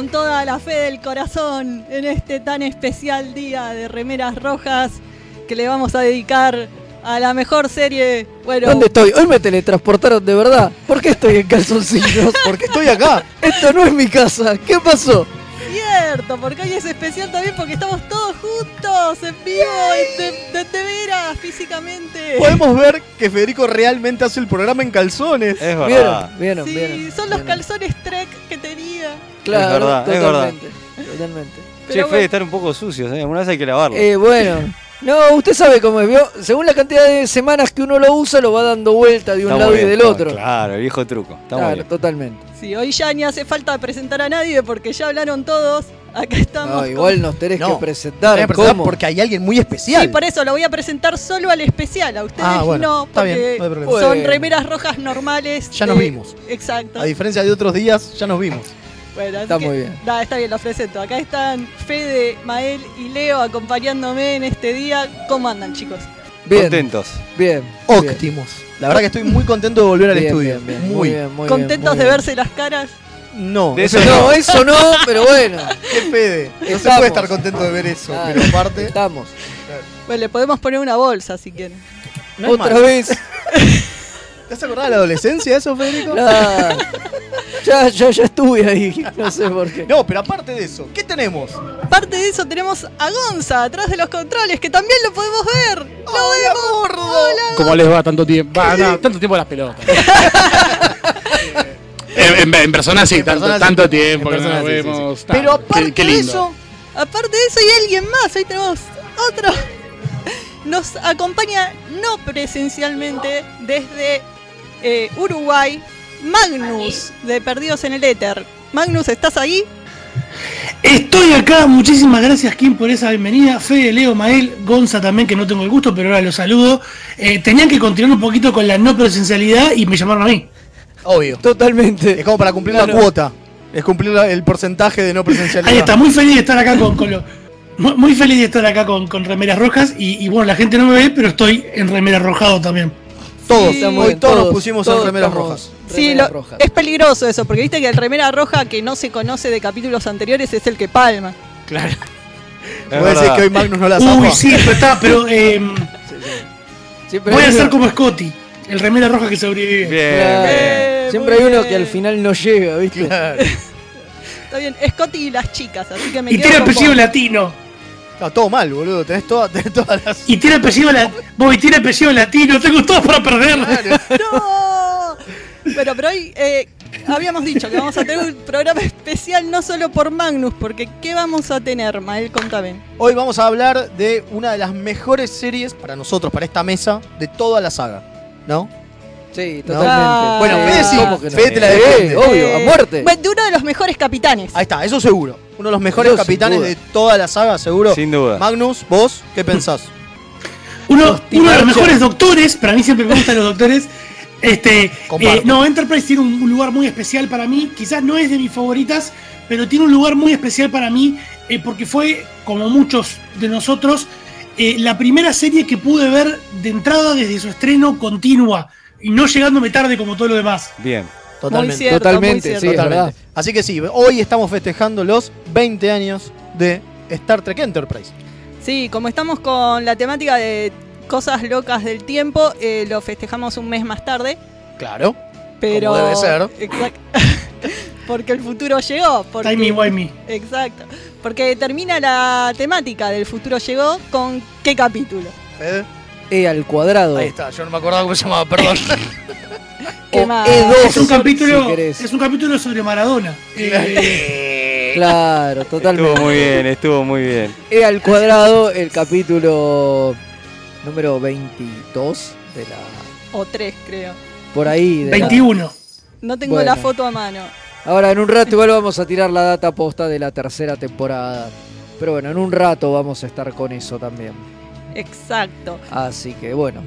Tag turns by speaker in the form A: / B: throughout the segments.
A: con toda la fe del corazón en este tan especial día de remeras rojas que le vamos a dedicar a la mejor serie. Bueno,
B: ¿Dónde estoy? Hoy me teletransportaron de verdad. ¿Por qué estoy en calzoncillos?
C: Porque estoy acá.
B: Esto no es mi casa. ¿Qué pasó?
A: cierto, porque hoy es especial también porque estamos todos juntos en vivo, de, de, de veras, físicamente.
C: Podemos ver que Federico realmente hace el programa en calzones.
D: Es verdad.
B: ¿Vieron? ¿Vieron?
A: Sí,
B: ¿Vieron?
A: son los
B: ¿Vieron?
A: calzones Trek.
B: Claro,
D: Es verdad, es verdad.
B: totalmente. Totalmente.
D: Che,
A: Pero
D: Fede,
A: bueno.
D: están un poco sucios, ¿eh? Alguna vez hay que lavarlos.
B: Eh, bueno. No, usted sabe cómo es, ¿vio? Según la cantidad de semanas que uno lo usa, lo va dando vuelta de un lado y del otro.
D: Claro, el viejo truco. Está muy
B: Claro,
D: bien.
B: totalmente.
A: Sí, hoy ya ni hace falta presentar a nadie porque ya hablaron todos. Acá estamos.
B: No,
A: con-
B: igual nos tenés
C: No,
B: que presentar.
C: Presentar
B: ¿Cómo?
C: porque hay alguien muy especial.
A: Sí, por eso lo voy a presentar solo al especial. A ustedes
C: Ah, bueno,
A: no,
C: está bien,
A: porque
C: no hay problema.
A: son
B: Bueno.
A: remeras rojas normales.
C: Ya nos vimos.
A: Exacto.
C: A diferencia de otros días, ya nos vimos.
A: Bueno, así
B: Está
A: que-
B: muy bien.
A: Da, está bien, los presento. Acá están Fede, Mael y Leo acompañándome en este día. ¿Cómo andan, chicos?
B: Bien,
D: Contentos.
B: bien.
C: Óptimos. La verdad que estoy muy contento de volver al
B: Bien,
C: estudio.
B: bien, bien,
C: muy.
B: muy bien, muy bien,
A: ¿Contentos
B: muy
A: de
B: bien.
A: verse las caras?
C: No,
D: De
C: eso
D: eso
B: No,
C: no.
B: eso no, pero bueno.
C: Qué Fede. No se puede estar contento de ver eso.
B: Claro.
C: Pero aparte.
B: Estamos.
A: Bueno, le podemos poner una bolsa si quieren.
C: no
B: Otra vez.
C: ¿Te has acordado de la adolescencia eso, Federico?
B: Ya, ya, ya estuve ahí. No sé por qué.
C: No, pero aparte de eso, ¿qué tenemos?
A: Aparte de eso, tenemos a Gonza atrás de los controles, que también lo podemos ver. ¡Lo vemos! ¡Hola!
E: ¿Cómo les va tanto tiempo? Va, no, tanto tiempo las pelotas. en, en- en persona sí,
C: En
E: tanto,
C: persona sí.
E: tanto tiempo que no nos
C: sí, sí.
E: vemos.
C: Pero aparte
E: qué
C: de
E: lindo.
C: eso,
A: Aparte de eso, hay alguien más. Ahí tenemos otro. Nos acompaña no presencialmente desde eh, Uruguay, Magnus, de Perdidos en el Éter. Magnus, ¿estás ahí?
F: Estoy acá, muchísimas gracias Kim por esa bienvenida, Fede, Leo, Mael, Gonza también que no tengo el gusto, pero ahora los saludo. Eh, tenían que continuar un poquito con la no presencialidad y me llamaron a mí.
C: obvio.
B: Totalmente.
C: Es como para cumplir
B: Claro.
C: la cuota. Es cumplir la- el porcentaje de no presencialidad.
F: Ahí está, muy feliz de estar acá con, con lo- muy feliz de estar acá con, con remeras rojas y, y bueno, la gente no me ve, pero estoy en remera rojado también.
C: Todos,
A: Sí,
C: hoy todos, nos pusimos en remeras rojas.
A: Sí,
B: remeras
A: lo-
B: rojas.
A: es peligroso eso, porque viste que el remera roja que no se conoce de capítulos anteriores es el que palma.
E: Claro.
D: Es
C: ¿Vos decís
D: verdad.
C: que hoy Magnus no la
F: Uy,
C: zapa?
F: sí, pero está, pero eh,
B: Siempre
F: voy a ser como Scotty, el remera roja que sobrevive.
D: Bien,
B: Claro.
D: bien.
A: Eh,
B: Siempre hay uno que al final no llega, ¿viste?
C: Claro.
A: Está bien, Scotty y las chicas, así que me
F: Y
A: quedo
F: tiene apellido latino.
C: Está todo mal, boludo. Tenés, toda- tenés todas las.
F: Y tiene apellido latino. Voy, tiene apellido latino. Tengo todo para perder.
A: ¡No! Pero, pero hoy eh, habíamos dicho que vamos a tener un programa especial no solo por Magnus, porque ¿qué vamos a tener, Mael? Contame.
C: Hoy vamos a hablar de una de las mejores series para nosotros, para esta mesa, de toda la saga. ¿No?
B: Sí, totalmente.
A: Ah.
C: Bueno,
A: Eh,
C: Fede sí.
B: ¿cómo que no?
C: Fede te la defiende.
B: obvio, a muerte.
A: de uno de los mejores capitanes.
C: Ahí está, eso seguro. Uno de los mejores capitanes de toda la saga, seguro.
D: Sin duda.
C: Magnus, vos, ¿qué pensás?
F: Uno, uno de los mejores doctores, para mí siempre me gustan los doctores. Este, eh, no, Enterprise tiene un, un lugar muy especial para mí. Quizás no es de mis favoritas, pero tiene un lugar muy especial para mí eh, porque fue, como muchos de nosotros, eh, la primera serie que pude ver de entrada desde su estreno continua y no llegándome tarde como todo lo demás.
D: Bien.
C: Totalmente.
A: cierto,
B: Totalmente,
A: muy cierto.
B: sí,
C: Totalmente.
B: verdad.
C: Así que sí, hoy estamos festejando los 20 años de Star Trek Enterprise.
A: Sí, como estamos con la temática de cosas locas del tiempo, eh, lo festejamos un mes más tarde.
C: Claro.
A: Pero.
C: Como debe ser.
A: Porque el futuro llegó. Porque,
F: Timey wimey.
A: Exacto. Porque termina la temática del futuro llegó con qué capítulo.
C: Fede.
B: E al cuadrado.
C: Ahí está, yo no me acordaba cómo se llamaba, perdón.
A: ¿Qué
B: O
A: más?
B: E2,
F: Es un capítulo,
B: si
F: es un capítulo sobre Maradona. Eh,
B: Claro, totalmente.
D: Estuvo muy bien, estuvo muy bien.
B: E al cuadrado, el capítulo número 22 de la.
A: O tres, creo.
B: Por ahí. de la-
F: 21.
A: No tengo
B: Bueno.
A: la foto a mano.
B: Ahora en un rato igual vamos a tirar la data posta de la tercera temporada. Pero bueno, en un rato vamos a estar con eso también.
A: Exacto.
B: Así que bueno.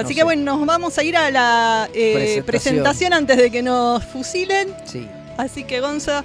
A: Así
B: No
A: que
B: sé.
A: bueno, nos vamos a ir a la eh,
B: Presentación.
A: presentación antes de que nos fusilen.
B: Sí.
A: Así que Gonza,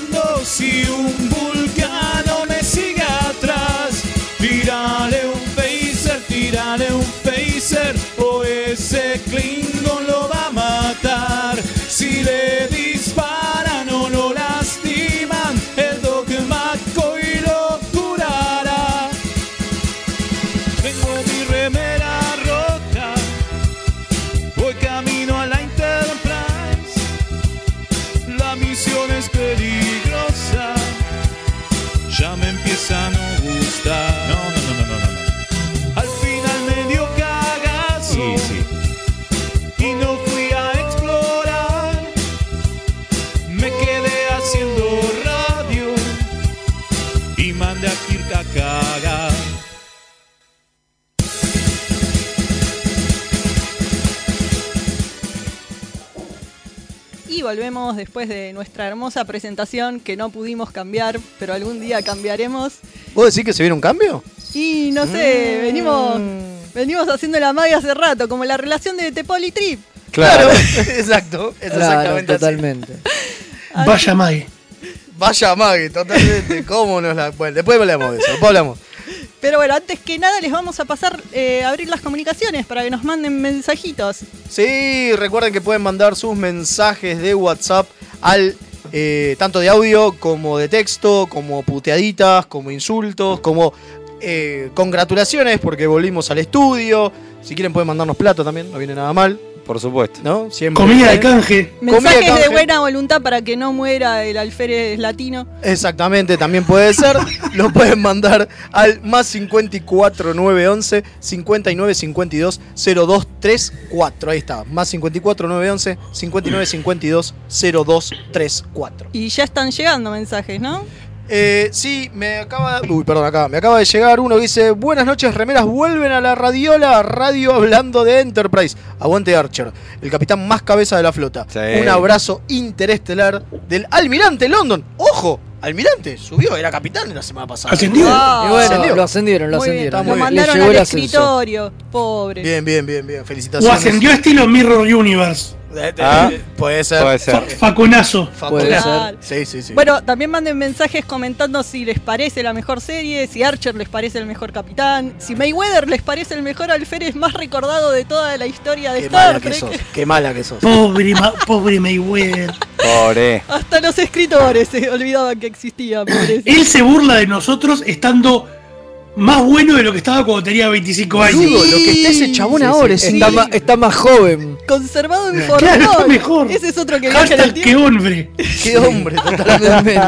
G: y un vulcano me
A: Después de nuestra hermosa presentación que no pudimos cambiar, pero algún día cambiaremos.
C: ¿Vos decís que se viene un cambio?
A: Y no sé,
C: Mm.
A: venimos venimos haciendo la magia hace rato, como la relación de Tepol y Trip.
D: Claro.
C: Exacto, es
B: Claro,
C: exactamente así.
B: totalmente.
F: Vaya Maggie.
C: Vaya Maggie, totalmente. ¿Cómo nos la.? Bueno, después hablamos de eso. Después hablamos.
A: Pero bueno, antes que nada les vamos a pasar eh, a abrir las comunicaciones para que nos manden mensajitos.
C: Sí, recuerden que pueden mandar sus mensajes de WhatsApp al. eh, tanto de audio como de texto, como puteaditas, como insultos, como eh, congratulaciones porque volvimos al estudio. Si quieren pueden mandarnos plato también, no viene nada mal,
D: Por supuesto.
C: ¿no? Siempre.
F: Comida de
C: ¿eh?
F: canje.
A: Mensajes de
C: canje.
A: buena voluntad para que no muera el alférez latino.
C: Exactamente, también puede ser. Lo pueden mandar al más 54 911 59 52 0234. Ahí está, más 54 911 59 52 0234.
A: Y ya están llegando mensajes, ¿no?
C: Eh, sí, me acaba. Uy, perdón, acá. Me acaba de llegar uno que dice: Buenas noches, remeras. Vuelven a la radiola. Radio hablando de Enterprise. Aguante Archer, el capitán más cabeza de la flota.
D: Sí.
C: Un abrazo interestelar del Almirante London. ¡Ojo! Almirante subió, era capitán la semana pasada.
F: Ascendido.
A: Ah,
B: y bueno,
C: ascendió.
B: lo ascendieron, lo
A: Muy
B: ascendieron.
A: Lo
C: bien.
B: Le
A: mandaron al escritorio, pobre.
C: Bien, bien, bien, bien.
F: O
C: Felicitaciones.
F: ascendió estilo Mirror Universe.
C: Eh, eh,
D: Ah,
C: puede ser.
D: Puede ser.
F: Faconazo.
B: Puede
A: Claro.
C: Sí, sí, sí.
A: Bueno, también manden mensajes comentando si les parece la mejor serie, si Archer les parece el mejor capitán, si Mayweather les parece el mejor alférez más recordado de toda la historia de
C: qué
A: Star
C: mala que
A: Trek.
C: sos. Qué mala que sos.
F: Pobre, Ma- pobre Mayweather.
D: Pobre.
A: Hasta los escritores se olvidaban que existían.
F: Él se burla de nosotros estando más bueno de lo que estaba cuando tenía 25 años.
C: Lo que está ese chabón
B: Sí,
C: ahora
B: sí,
C: es
B: está, más, está más joven.
A: Conservado en
F: Claro, está mejor.
A: Ese es otro que
F: Hashtag qué
A: tiempo.
F: hombre.
C: Qué hombre, totalmente.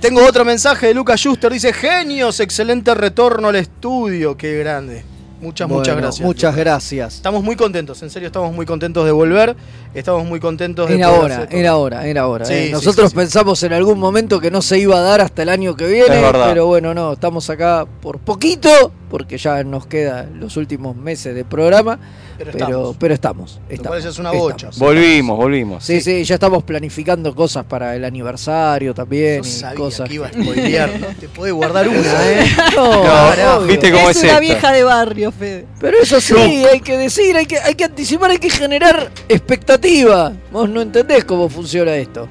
C: Tengo otro mensaje de Lucas Schuster. Dice: Genios, excelente retorno al estudio. Qué grande. Muchas, muchas gracias.
B: Muchas gracias.
C: Estamos muy contentos, en serio, estamos muy contentos de volver. Estamos muy contentos de
B: Era hora, era hora, era hora.
C: Sí,
B: eh.
C: sí,
B: Nosotros
C: sí, sí.
B: pensamos en algún momento que no se iba a dar hasta el año que viene, pero bueno, no, estamos acá por poquito, porque ya nos quedan los últimos meses de programa,
C: Pero
B: pero,
C: estamos.
B: pero estamos.
C: Lo
B: estamos,
C: cual ya es una
B: estamos.
C: bocha.
D: Volvimos, volvimos.
B: Sí, sí, ya estamos planificando cosas para el aniversario también
C: Yo
B: y
C: sabía
B: cosas.
C: que iba a spoilear. Te podés guardar una, ¿eh?
B: No,
D: No. ¿viste cómo
A: es
D: es
A: una
D: esto?
A: vieja de barrio, Fede.
B: Pero eso sí, hay que decir, hay que, hay que anticipar, hay que generar expectativa. Vos no entendés cómo funciona esto.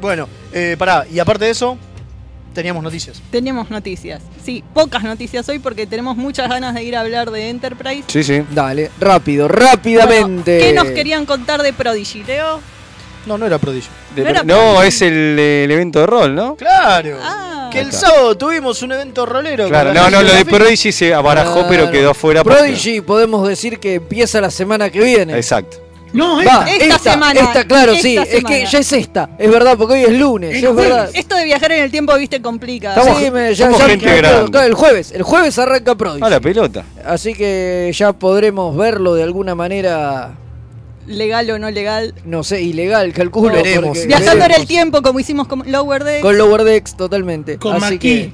C: Bueno, eh, pará, y aparte de eso, teníamos noticias.
A: Tenemos noticias. Sí, pocas noticias hoy porque tenemos muchas ganas de ir a hablar de Enterprise.
D: Sí, sí.
B: Dale, rápido,
A: Bueno,
B: rápidamente.
A: ¿Qué nos querían contar de Prodigy, Leo?
C: No, no era prodigio.
D: De-
A: No era
D: no,
A: Prodigy.
D: es el, el evento de rol, ¿no?
C: Claro.
A: Ah.
C: que el
D: está.
C: sábado tuvimos un evento rolero.
D: Claro, no, no, lo de. Prodigy se abarajó,
B: Claro.
D: pero quedó porque-
B: Prodigy podemos decir que empieza la semana que viene.
D: Exacto.
F: No,
B: Va,
F: esta.
A: Esta semana,
B: Esta, claro,
A: esta
B: sí. Es que ya es esta. Es verdad, porque hoy es lunes.
F: El
B: es verdad.
A: Esto de viajar en el tiempo, viste, complica.
B: Sí, me- ya- ya-
D: gente
B: el jueves. El jueves arranca Prodigy.
D: Ah, la pelota.
B: Así que ya podremos verlo de alguna manera
A: legal o no legal.
B: No sé, ilegal, calculo.
C: Veremos.
B: porque-
A: Viajando en el tiempo, como hicimos con Lower Decks.
B: Con Lower Decks, totalmente.
F: Con
B: Así que.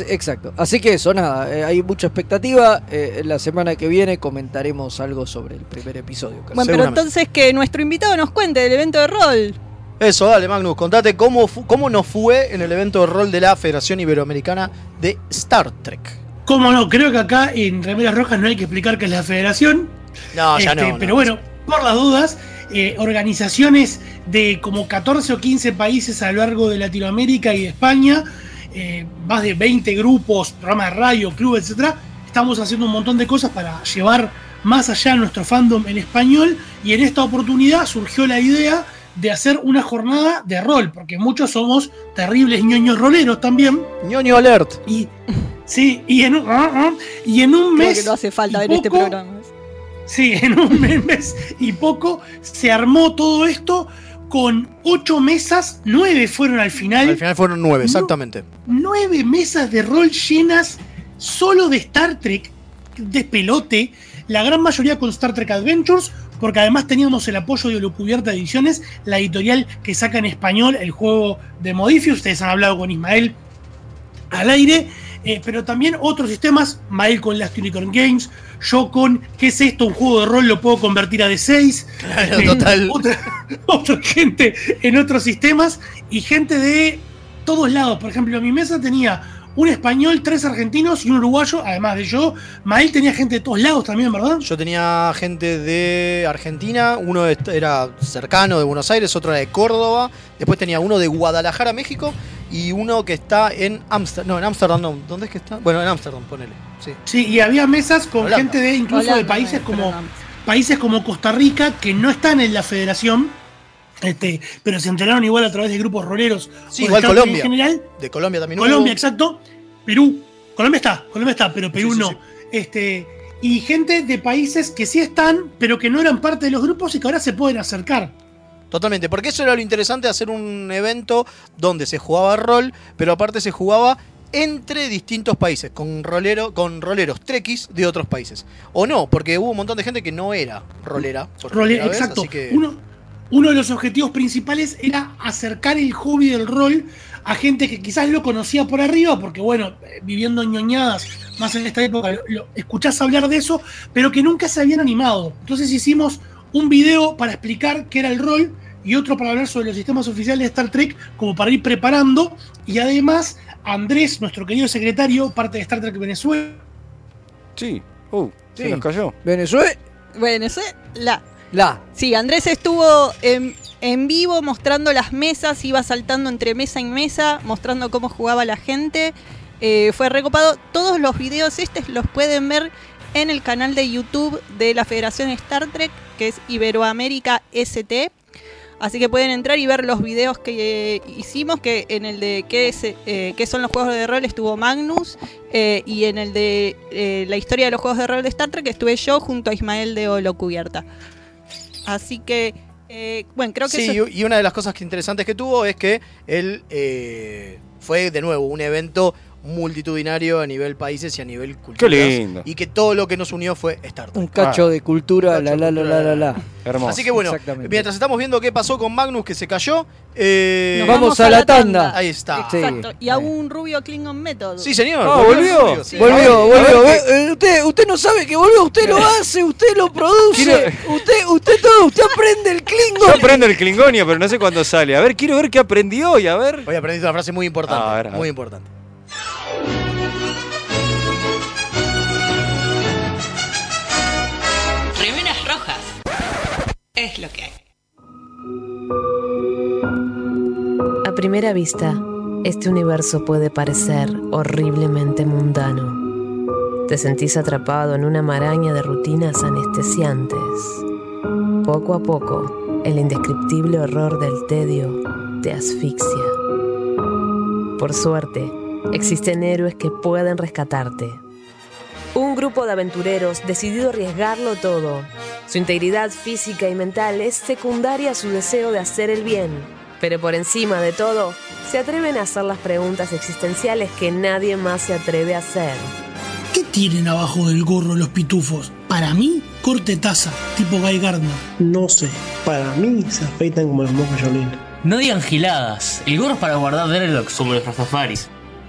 B: Exacto. Así que eso, nada. eh, hay mucha expectativa. eh, la semana que viene comentaremos algo sobre el primer episodio.
A: Bueno, pero entonces que nuestro invitado nos cuente del evento de rol.
C: Eso, dale, Magnus, contate cómo, cómo nos fue en el evento de rol de la Federación Iberoamericana de Star Trek.
F: Cómo no, creo que acá en Remeras Rojas no hay que explicar qué es la federación.
C: No, ya
F: Este,
C: no.
F: Pero
C: no.
F: bueno, por las dudas, eh, organizaciones de como 14 o 15 países a lo largo de Latinoamérica y de España, eh, más de 20 grupos, programas de radio, clubes, etcétera, estamos haciendo un montón de cosas para llevar más allá nuestro fandom en español y en esta oportunidad surgió la idea de hacer una jornada de rol, porque muchos somos terribles ñoños roleros también.
C: ñoño alert.
F: Y sí, y en un, ah, ah, y en un
A: Creo
F: mes
A: que no hace falta ver este programa.
F: Sí, en un mes y poco se armó todo esto con ocho mesas, nueve fueron al final,
C: Al final fueron nueve, exactamente.
F: nueve mesas de rol llenas solo de Star Trek, de pelote, la gran mayoría con Star Trek Adventures, porque además teníamos el apoyo de Holocubierta Ediciones, la editorial que saca en español el juego de Modifi, ustedes han hablado con Ismael al aire, eh, pero también otros sistemas, Mael con Last Unicorn Games, yo con ¿qué es esto? Un juego de rol lo puedo convertir a D6.
C: Claro,
F: Este,
C: total.
F: Otra, otra gente en otros sistemas y gente de todos lados. Por ejemplo, mi mesa tenía un español, tres argentinos y un uruguayo, además de yo. Mael tenía gente de todos lados también, ¿verdad?
C: Yo tenía gente de Argentina, uno era cercano de Buenos Aires, otro era de Córdoba, después tenía uno de Guadalajara, México, y uno que está en Ámsterdam. No, en Ámsterdam no. ¿Dónde es que está? Bueno, en Ámsterdam, ponele. Sí.
F: Sí, y había mesas con
C: Holanda.
F: gente de incluso de países
A: no,
F: como países como Costa Rica que no están en la federación, este, pero se enteraron igual a través de grupos roleros.
C: Sí, igual Colombia.
F: En general,
C: De Colombia también
F: Colombia,
C: hubo.
F: exacto. Perú. Colombia está, Colombia está, pero Perú
C: Sí, sí,
F: no.
C: sí.
F: Este, y gente de países que sí están, pero que no eran parte de los grupos y que ahora se pueden acercar.
C: Totalmente, porque eso era lo interesante de hacer un evento donde se jugaba rol, pero aparte se jugaba entre distintos países, con rolero, con roleros trekkies de otros países. O no, porque hubo un montón de gente que no era rolera. por vez,
F: exacto.
C: así que-
F: Uno, uno de los objetivos principales era acercar el hobby del rol a gente que quizás lo conocía por arriba, porque bueno, eh, viviendo ñoñadas más en esta época, lo, lo- escuchás hablar de eso, pero que nunca se habían animado. Entonces hicimos un video para explicar qué era el rol y otro para hablar sobre los sistemas oficiales de Star Trek, como para ir preparando. Y además, Andrés, nuestro querido secretario, parte de Star Trek Venezuela,
D: Sí. Uh, se
B: Sí.
D: nos cayó.
B: Venezuela.
A: Bueno, eso es la.
B: La.
A: Sí, Andrés estuvo en, en vivo mostrando las mesas, iba saltando entre mesa y mesa, mostrando cómo jugaba la gente. Eh, fue recopado. Todos los videos estos los pueden ver en el canal de YouTube de la Federación Star Trek, que es Iberoamérica ST. Así que pueden entrar y ver los videos que eh, hicimos, que en el de qué, es, eh, qué son los juegos de rol estuvo Magnus, eh, y en el de la historia de los juegos de rol de Star Trek estuve yo junto a Ismael de Olo Cubierta. Así que, eh, bueno, creo que
C: Sí,
A: eso-
C: y una de las cosas que interesantes que tuvo es que él eh, fue de nuevo un evento multitudinario a nivel países y a nivel cultura.
D: lindo.
C: Y que todo lo que nos unió fue Star Trek.
B: Un cacho
D: Ah.
B: de cultura, la
C: cacho
B: la la
C: cultura,
B: la la la.
D: Hermoso.
C: Así que bueno, mientras estamos viendo qué pasó con Magnus que se cayó, eh,
A: Nos
B: Vamos a la tanda.
C: ahí está.
B: Sí.
A: Exacto. Y a un rubio Klingon Method.
C: Sí, señor.
D: Ah, volvió.
C: sí.
B: Volvió, volvió. Eh, Usted, usted no sabe que volvió, usted lo hace, usted lo produce,
D: Quiero-
B: usted, usted todo, usted aprende el
D: Yo
B: Klingon.
D: aprendo el Klingonia, pero no sé cuándo sale. A ver, quiero ver qué aprendí hoy, a ver.
C: Hoy aprendí una frase muy importante.
D: A ver, a ver.
C: Muy importante.
H: Es lo que hay.
I: A primera vista, este universo puede parecer horriblemente mundano. Te sentís atrapado en una maraña de rutinas anestesiantes. Poco a poco, el indescriptible horror del tedio te asfixia. Por suerte, existen héroes que pueden rescatarte. Un grupo de aventureros decidido a arriesgarlo todo. Su integridad física y mental es secundaria a su deseo de hacer el bien. Pero por encima de todo, se atreven a hacer las preguntas existenciales que nadie más se atreve a hacer.
F: ¿qué tienen abajo del gorro los pitufos? Para mí, corte taza, tipo Guy Gardner.
J: No sé, para mí se afeitan como los mocos Jolín.
K: No digan giladas. El gorro es para guardar dreadlocks como los Rastafaris.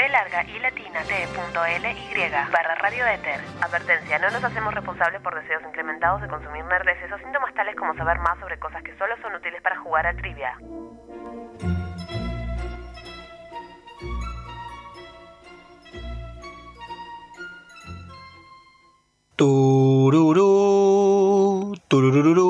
L: b larga y latina t.ly barra radioéter. Advertencia, no nos hacemos responsables por deseos incrementados de consumir nerdeces o síntomas tales como saber más sobre cosas que solo son útiles para jugar a trivia.
M: Tururú, tururururu,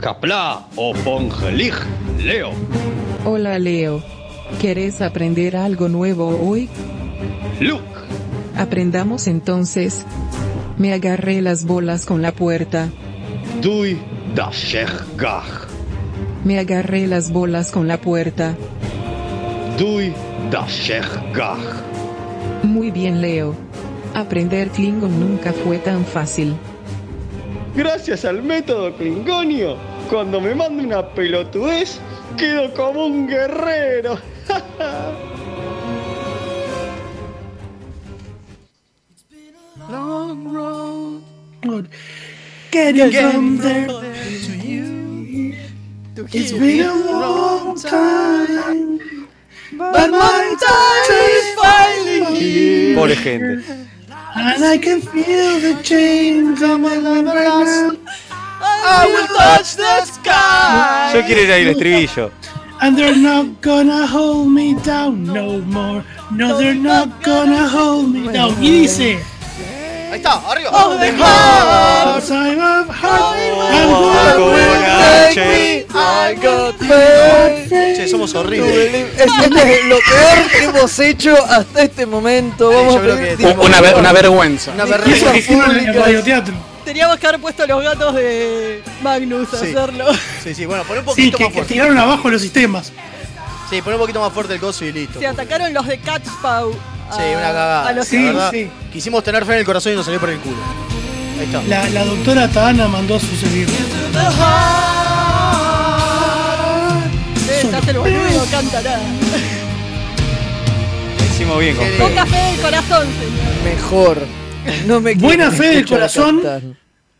N: Kapla o Pongelig, Leo.
O: Hola Leo. ¿Querés aprender algo nuevo hoy?
N: Luke.
O: Aprendamos entonces. Me agarré las bolas con la puerta.
N: Dui da Gach.
O: Me agarré las bolas con la puerta.
N: Dui da Gach.
O: Muy bien Leo. Aprender Klingon nunca fue tan fácil.
N: Gracias al método Klingonio, cuando me manda una pelotudez, quedo como un guerrero.
F: Long road. Getting from there to you. It's been a long time. But my time is finally here.
D: Pobre gente.
F: And I can feel the change on my life right now.
A: I will touch the sky.
D: Yo quiero ir ahí el estribillo.
F: And they're not gonna hold me down no more. No, they're not gonna hold me down. Y dice.
C: Ahí está, arriba.
F: Oh, the heart, time of heart, I'm gonna take me.
B: I got.
C: Che, somos horribles.
B: Es, este es lo peor que hemos hecho hasta este momento. Vamos a pedir.
E: Una, ver- una vergüenza.
C: Una vergüenza.
A: Teníamos que haber puesto los gatos de Magnus a
C: Sí.
A: hacerlo.
C: Sí, sí, bueno, pon un
F: Sí,
C: poquito
F: que,
C: más
F: que
C: fuerte.
F: tiraron abajo los sistemas.
C: Sí, pon un poquito más fuerte el coso y listo.
A: Se atacaron los de Catspaw.
C: Sí, una cagada.
A: A los
F: Sí,
C: la verdad,
F: sí.
C: Quisimos tener fe en el corazón y nos salió por el culo. Ahí está.
F: La, la doctora Tana mandó a sus servicios.
A: Eh, se hace el boludo, canta nada.
D: Lo hicimos bien con Fede.
A: Poca fe del corazón, señor.
B: Mejor. No me
F: Buena fe del corazón.
B: cantar.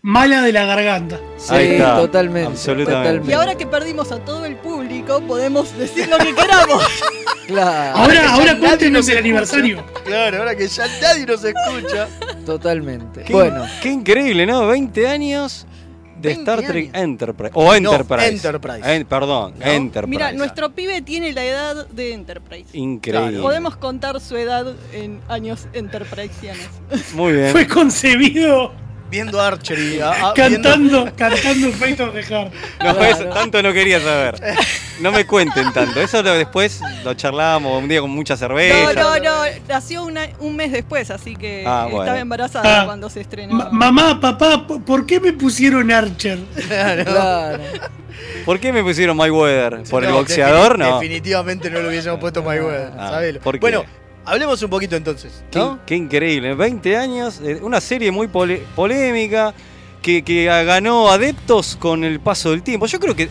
F: Mala de la garganta.
B: Sí,
D: Ahí está,
B: totalmente.
D: absolutamente.
B: totalmente.
A: Y ahora que perdimos a todo el público, podemos decir lo que queramos.
B: Claro,
F: Ahora, ahora
C: nadie
F: cuéntenos
C: nos
F: el aniversario.
C: Claro, ahora que ya nadie nos escucha.
B: totalmente.
D: Qué,
B: Bueno,
D: qué increíble, ¿no? 20 años De
C: 20
D: Star Trek
C: años.
D: Enterprise. O
C: No,
D: Enterprise.
C: Enterprise.
D: En- perdón,
C: ¿No?
D: Enterprise.
A: Mira, nuestro pibe tiene la edad de Enterprise.
D: Increíble.
A: Podemos contar su edad en años enterpriseianos.
D: Muy bien.
F: Fue concebido
C: Viendo Archery. a- a-
F: cantando, cantando Fate of the Heart.
D: No, eso tanto no quería saber. No me cuenten tanto. Eso lo- después lo charlamos un día con mucha
A: No,
D: cerveza.
A: no, no. Nació una- un mes después, así que
D: Ah, bueno.
A: estaba embarazada
F: Ah.
A: cuando se estrenó.
F: Ma- mamá, papá, ¿por- ¿por qué me pusieron Archer?
B: Claro.
D: ¿Por qué me pusieron My Weather? ¿Por el
C: No,
D: boxeador?
C: defini-
D: No.
C: Definitivamente no lo hubiésemos puesto My Weather,
D: Ah,
C: sabelo.
D: ¿por qué?
C: Bueno, hablemos un poquito entonces.
D: Qué,
C: ¿no?
D: qué increíble. 20 años, eh, una serie muy pole- polémica que, que ganó adeptos con el paso del tiempo. Yo creo que.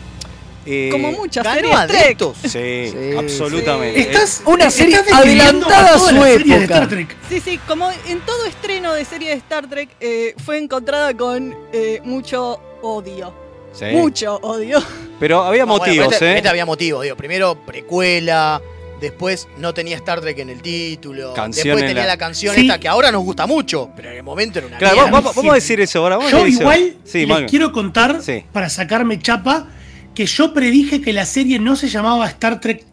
D: eh,
A: Como muchas series Trek.
C: adeptos.
D: Sí,
B: Sí,
D: absolutamente.
F: Estás,
B: Una serie
F: estás
B: adelantada a su
F: la serie de
B: época.
F: Star Trek.
A: Sí, sí, como en todo estreno de serie de Star Trek eh, fue encontrada con eh, mucho odio.
D: Sí.
A: Mucho odio.
D: Pero había
C: No, bueno,
D: motivos,
C: este,
D: ¿eh?
C: este había motivos, digo. Primero, precuela. Después no tenía Star Trek en el título.
D: Canción
C: después
D: en
C: tenía
D: la-
C: la, canción
F: Sí.
C: esta que ahora nos gusta mucho, pero en el momento era una
D: Claro,
C: mierda.
D: vamos, vamos a decir eso ahora. vamos
F: Yo igual
D: Sí,
F: les quiero contar,
D: Sí.
F: para sacarme chapa, que yo predije que la serie no se llamaba Star Trek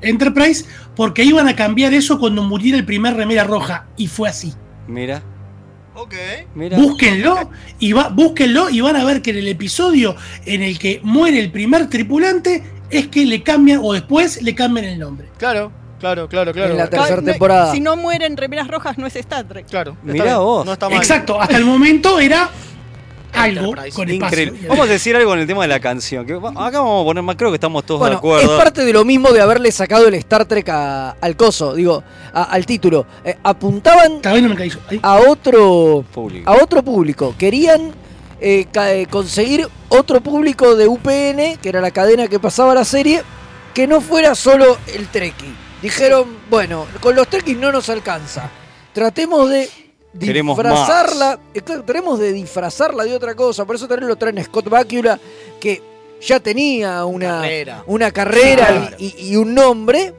F: Enterprise porque iban a cambiar eso cuando muriera el primer remera roja y fue así.
D: Mira,
C: Ok.
D: mira.
F: Búsquenlo y va, búsquenlo y van a ver que en el episodio en el que muere el primer tripulante es que le cambian o después le cambian el nombre.
C: Claro, claro, claro, claro.
B: En la tercera
A: no-
B: temporada.
A: Si no mueren remeras rojas, no es Star Trek.
C: Claro. está
D: Mirá vos.
C: No está mal.
F: Exacto, hasta el momento era algo con espacio.
D: Increíble. Vamos a decir algo en el tema de la canción. Que acá vamos a poner más, creo que estamos todos de
B: Bueno, es
D: acuerdo.
B: parte de lo mismo de haberle sacado el Star Trek a- al coso, digo, a- al título. Eh, apuntaban
F: no me caí. Ay,
B: a otro
D: Público.
B: a otro público. Querían eh, eh, conseguir otro público de UPN, que era la cadena que pasaba la serie, que no fuera solo el Trekkie. Dijeron, bueno, con los Trekkies no nos alcanza. Tratemos de disfrazarla. Exacto, tratemos de disfrazarla de otra cosa. Por eso también lo traen Scott Bakula, que ya tenía una
C: Carrera.
B: una carrera
C: Claro.
B: y, y un nombre.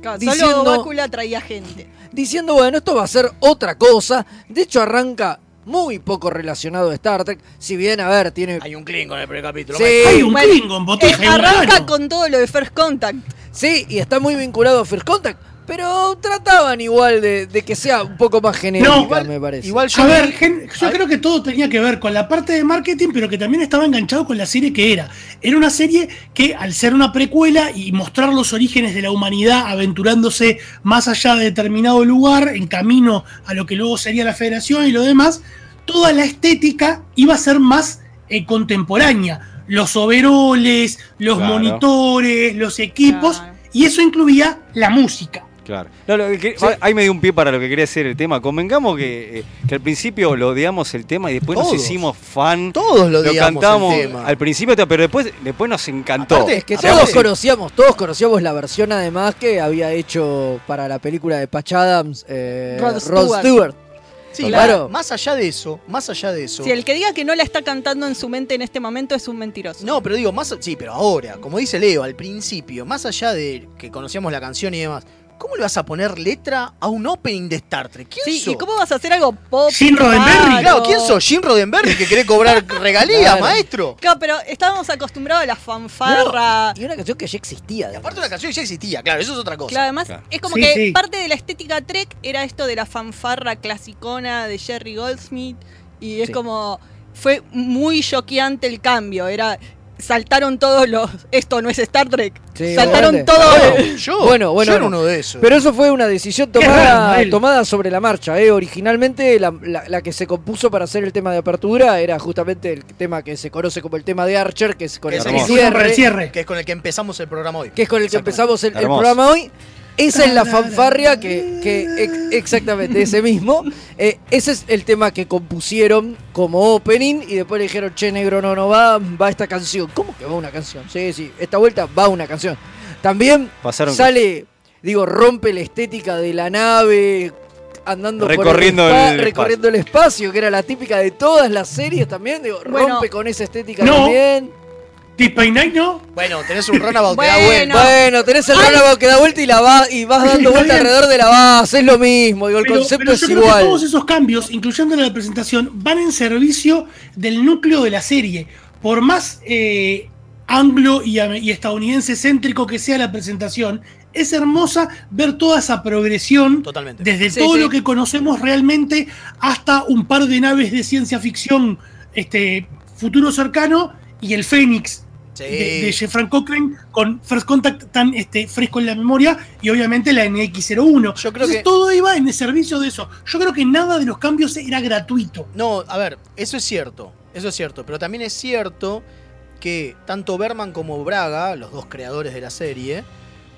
A: Claro,
B: Diciendo-
A: Solo Bácula traía gente.
B: diciendo, bueno, esto va a ser otra cosa. De hecho, arranca muy poco relacionado a Star Trek. Si bien, a ver, tiene.
C: Hay un Klingon en el primer capítulo.
B: Sí.
F: Hay un
A: Bueno,
F: Klingon,
A: Eh,
F: botija un
A: arranca con todo lo de First Contact.
B: Sí, y está muy vinculado a First Contact. Pero trataban igual de, de que sea un poco más genérica,
C: igual-
B: me parece.
C: Igual yo
F: A ver, gen- yo creo que todo tenía que ver con la parte de marketing, pero que también estaba enganchado con la serie que era. Era una serie que, al ser una precuela y mostrar los orígenes de la humanidad aventurándose más allá de determinado lugar, en camino a lo que luego sería la federación y lo demás, toda la estética iba a ser más eh, contemporánea. Los overoles, los
D: Claro.
F: monitores, los equipos,
A: Claro.
F: y eso incluía la música.
D: Claro. No, lo que- Ahí me dio un pie para lo que quería decir el tema. Convengamos que, eh, que al principio lo odiamos el tema y después nos hicimos fan.
C: Todos lo
D: Lo
C: odiamos el tema.
D: al principio, pero después, después nos encantó.
C: Aparte,
B: Es que
C: Aparte-
B: todos conocíamos, todos conocíamos la versión además que había hecho para la película de Patch Adams eh,
A: Rod
B: Rod
A: Stewart.
B: Stewart.
C: Sí,
B: Claro.
C: la- más allá de eso, más allá de eso.
A: Si el que diga que no la está cantando en su mente en este momento es un mentiroso.
C: No, pero digo, más. Sí, pero ahora, como dice Leo, al principio, más allá de que conocíamos la canción y demás, ¿cómo le vas a poner letra a un opening de Star Trek? ¿Quién
A: Sí,
C: sos?
A: ¿y cómo vas a hacer algo pop?
F: Gene Roddenberry.
C: Claro, ¿quién sos? ¿Jim Roddenberry que quiere cobrar regalías,
B: Claro.
C: maestro?
A: Claro, pero estábamos acostumbrados a la fanfarra.
B: Y una canción que ya existía. además.
C: Aparte, una canción ya existía, claro, eso es otra cosa.
A: Claro, además
D: Claro.
A: es como
F: Sí,
A: que
F: sí.
A: parte de la estética Trek era esto de la fanfarra clasicona de Jerry Goldsmith y es
B: Sí.
A: como fue muy choqueante el cambio, era saltaron todos los esto no es Star Trek.
B: Sí,
A: saltaron
B: obviamente.
A: todos
C: Bueno, yo,
B: Bueno, bueno,
C: yo era uno de esos.
B: Pero eso fue una decisión tomada, tomada sobre la marcha. ¿eh? Originalmente la, la- la que se compuso para hacer el tema de apertura era justamente el tema que se conoce como el tema de Archer, que es con
C: Que
B: el,
C: es el
B: cierre,
F: cierre.
C: que es con el que empezamos el programa hoy.
B: que es con el que empezamos el, programa hoy. Esa es la fanfarria que, que ex- exactamente ese mismo. Eh, ese es el tema que compusieron como opening y después le dijeron, che negro, no, no va, va esta canción. ¿Cómo que va una canción? Sí, sí, esta vuelta va una canción. También
D: Pasaron
B: sale, digo, rompe la estética de la nave andando
D: Recorriendo
B: por el, recorriendo el espacio, que era la típica de todas las series también, digo,
A: Bueno,
B: rompe con esa estética
F: no.
B: también.
F: Nine, ¿no?
C: Bueno, tenés un runabout que da vuelta.
B: Bueno, tenés el runabout que da vuelta y, la va, y vas dando vuelta alrededor de la base, es lo mismo, digo, el
F: Pero-
B: concepto
F: pero
B: es
F: que
B: igual.
F: todos esos cambios, incluyendo la presentación, van en servicio del núcleo de la serie. Por más eh, anglo y, estadounidense céntrico que sea la presentación, es hermosa ver toda esa progresión
C: Totalmente.
F: desde
A: Sí,
F: todo
A: sí.
F: lo que conocemos realmente hasta un par de naves de ciencia ficción este, futuro cercano y el Fénix
C: Sí.
F: de, Jeffrey Cochrane con First Contact tan este, fresco en la memoria y obviamente la NX01.
C: Yo creo
F: Entonces,
C: que-
F: todo iba en el servicio de eso. Yo creo que nada de los cambios era gratuito.
C: No, a ver, eso es cierto. Eso es cierto. Pero también es cierto que tanto Berman como Braga, los dos creadores de la serie,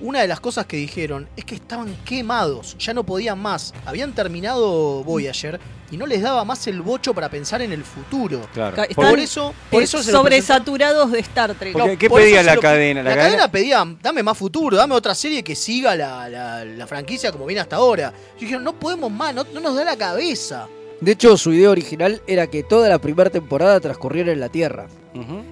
C: una de las cosas que dijeron es que estaban quemados, ya no podían más. Habían terminado Voyager y no les daba más el bocho para pensar en el futuro.
D: Claro.
A: Ca-
C: Por eso, por
A: eh,
C: eso
A: sobresaturados de Star Trek.
D: Porque- ¿qué
C: por
D: pedía la
C: lo-
D: cadena?
C: La,
D: La
C: cadena,
D: cadena-
C: pedía, dame más futuro, dame otra serie que siga la, la- la franquicia como viene hasta ahora. Y dijeron, no podemos más, no, no nos da la cabeza.
B: De hecho, su idea original era que toda la primera temporada transcurriera en la Tierra.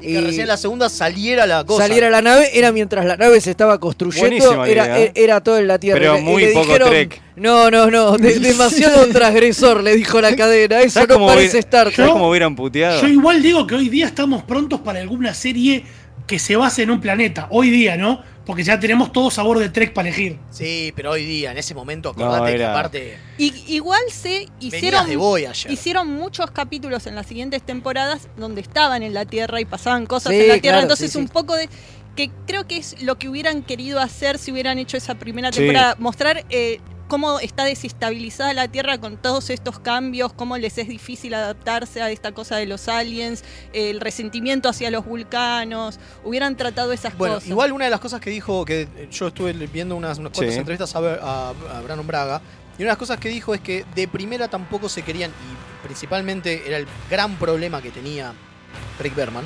C: Y que recién la segunda saliera la cosa.
B: Saliera la nave, era mientras la nave se estaba construyendo, era,
D: idea, ¿eh?
B: era todo en la Tierra.
D: Pero
B: Y le- y
D: muy
B: le
D: poco
B: dijeron,
D: Trek.
B: No, no, no, de- demasiado transgresor, le dijo la cadena. Eso
D: ¿Sabes
B: no parece
D: hubiera-
B: Star
D: ¿sabes
B: Trek.
D: cómo hubieran puteado?
F: Yo igual digo que hoy día estamos prontos para alguna serie que se base en un planeta. Hoy día, ¿no? Porque ya tenemos todo sabor de Trek para elegir.
C: Sí, pero hoy día, en ese momento,
D: No,
C: acordate que aparte.
A: Y, igual se hicieron,
C: de
A: hicieron muchos capítulos en las siguientes temporadas donde estaban en la Tierra y pasaban cosas
B: Sí,
A: en la Tierra.
B: claro,
A: Entonces,
B: sí, sí.
A: un poco de. que creo que es lo que hubieran querido hacer si hubieran hecho esa primera
D: Sí.
A: temporada. Mostrar. eh, cómo está desestabilizada la Tierra con todos estos cambios, cómo les es difícil adaptarse a esta cosa de los aliens, el resentimiento hacia los vulcanos, hubieran tratado esas
C: Bueno,
A: cosas.
C: igual una de las cosas que dijo, que yo estuve viendo unas, unas cuantas
D: Sí.
C: entrevistas a, a, a Brandon Braga, y una de las cosas que dijo es que de primera tampoco se querían, y principalmente era el gran problema que tenía Rick Berman,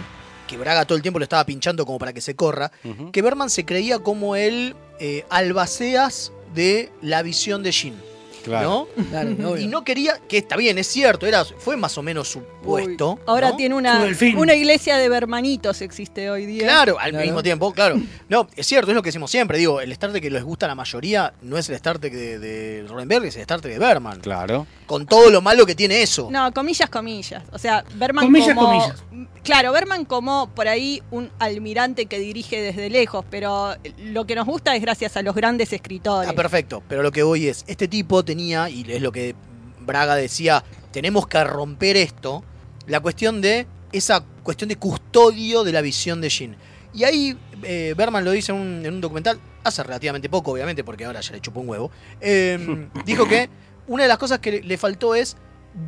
C: que Braga todo el tiempo lo estaba pinchando como para que se corra, que Berman se creía como el eh, albaceas de la visión de Shin.
D: Claro.
C: ¿no?
B: Claro, obvio.
C: Y no quería, que está bien, es cierto, era, fue más o menos supuesto.
A: Ahora
C: ¿no?
A: tiene una, una iglesia de bermanitos existe hoy día.
C: Claro, al
B: Claro.
C: mismo tiempo, claro. No, es cierto, es lo que decimos siempre. Digo, el Star Trek que les gusta a la mayoría no es el Star Trek de, de Roddenberry, es el Star Trek de Berman.
D: Claro.
C: Con todo lo malo que tiene eso.
A: No, comillas, comillas. O sea, Berman
F: Comillas,
A: como...
F: comillas.
A: Claro, Berman como por ahí un almirante que dirige desde lejos, pero lo que nos gusta es gracias a los grandes escritores.
C: Ah, perfecto. Pero lo que voy es, este tipo tenía, y es lo que Braga decía, tenemos que romper esto, la cuestión de esa cuestión de custodio de la visión de Jin. Y ahí eh, Berman lo dice en un, en un documental, hace relativamente poco, obviamente, porque ahora ya le chupó un huevo. eh, dijo que una de las cosas que le- le faltó es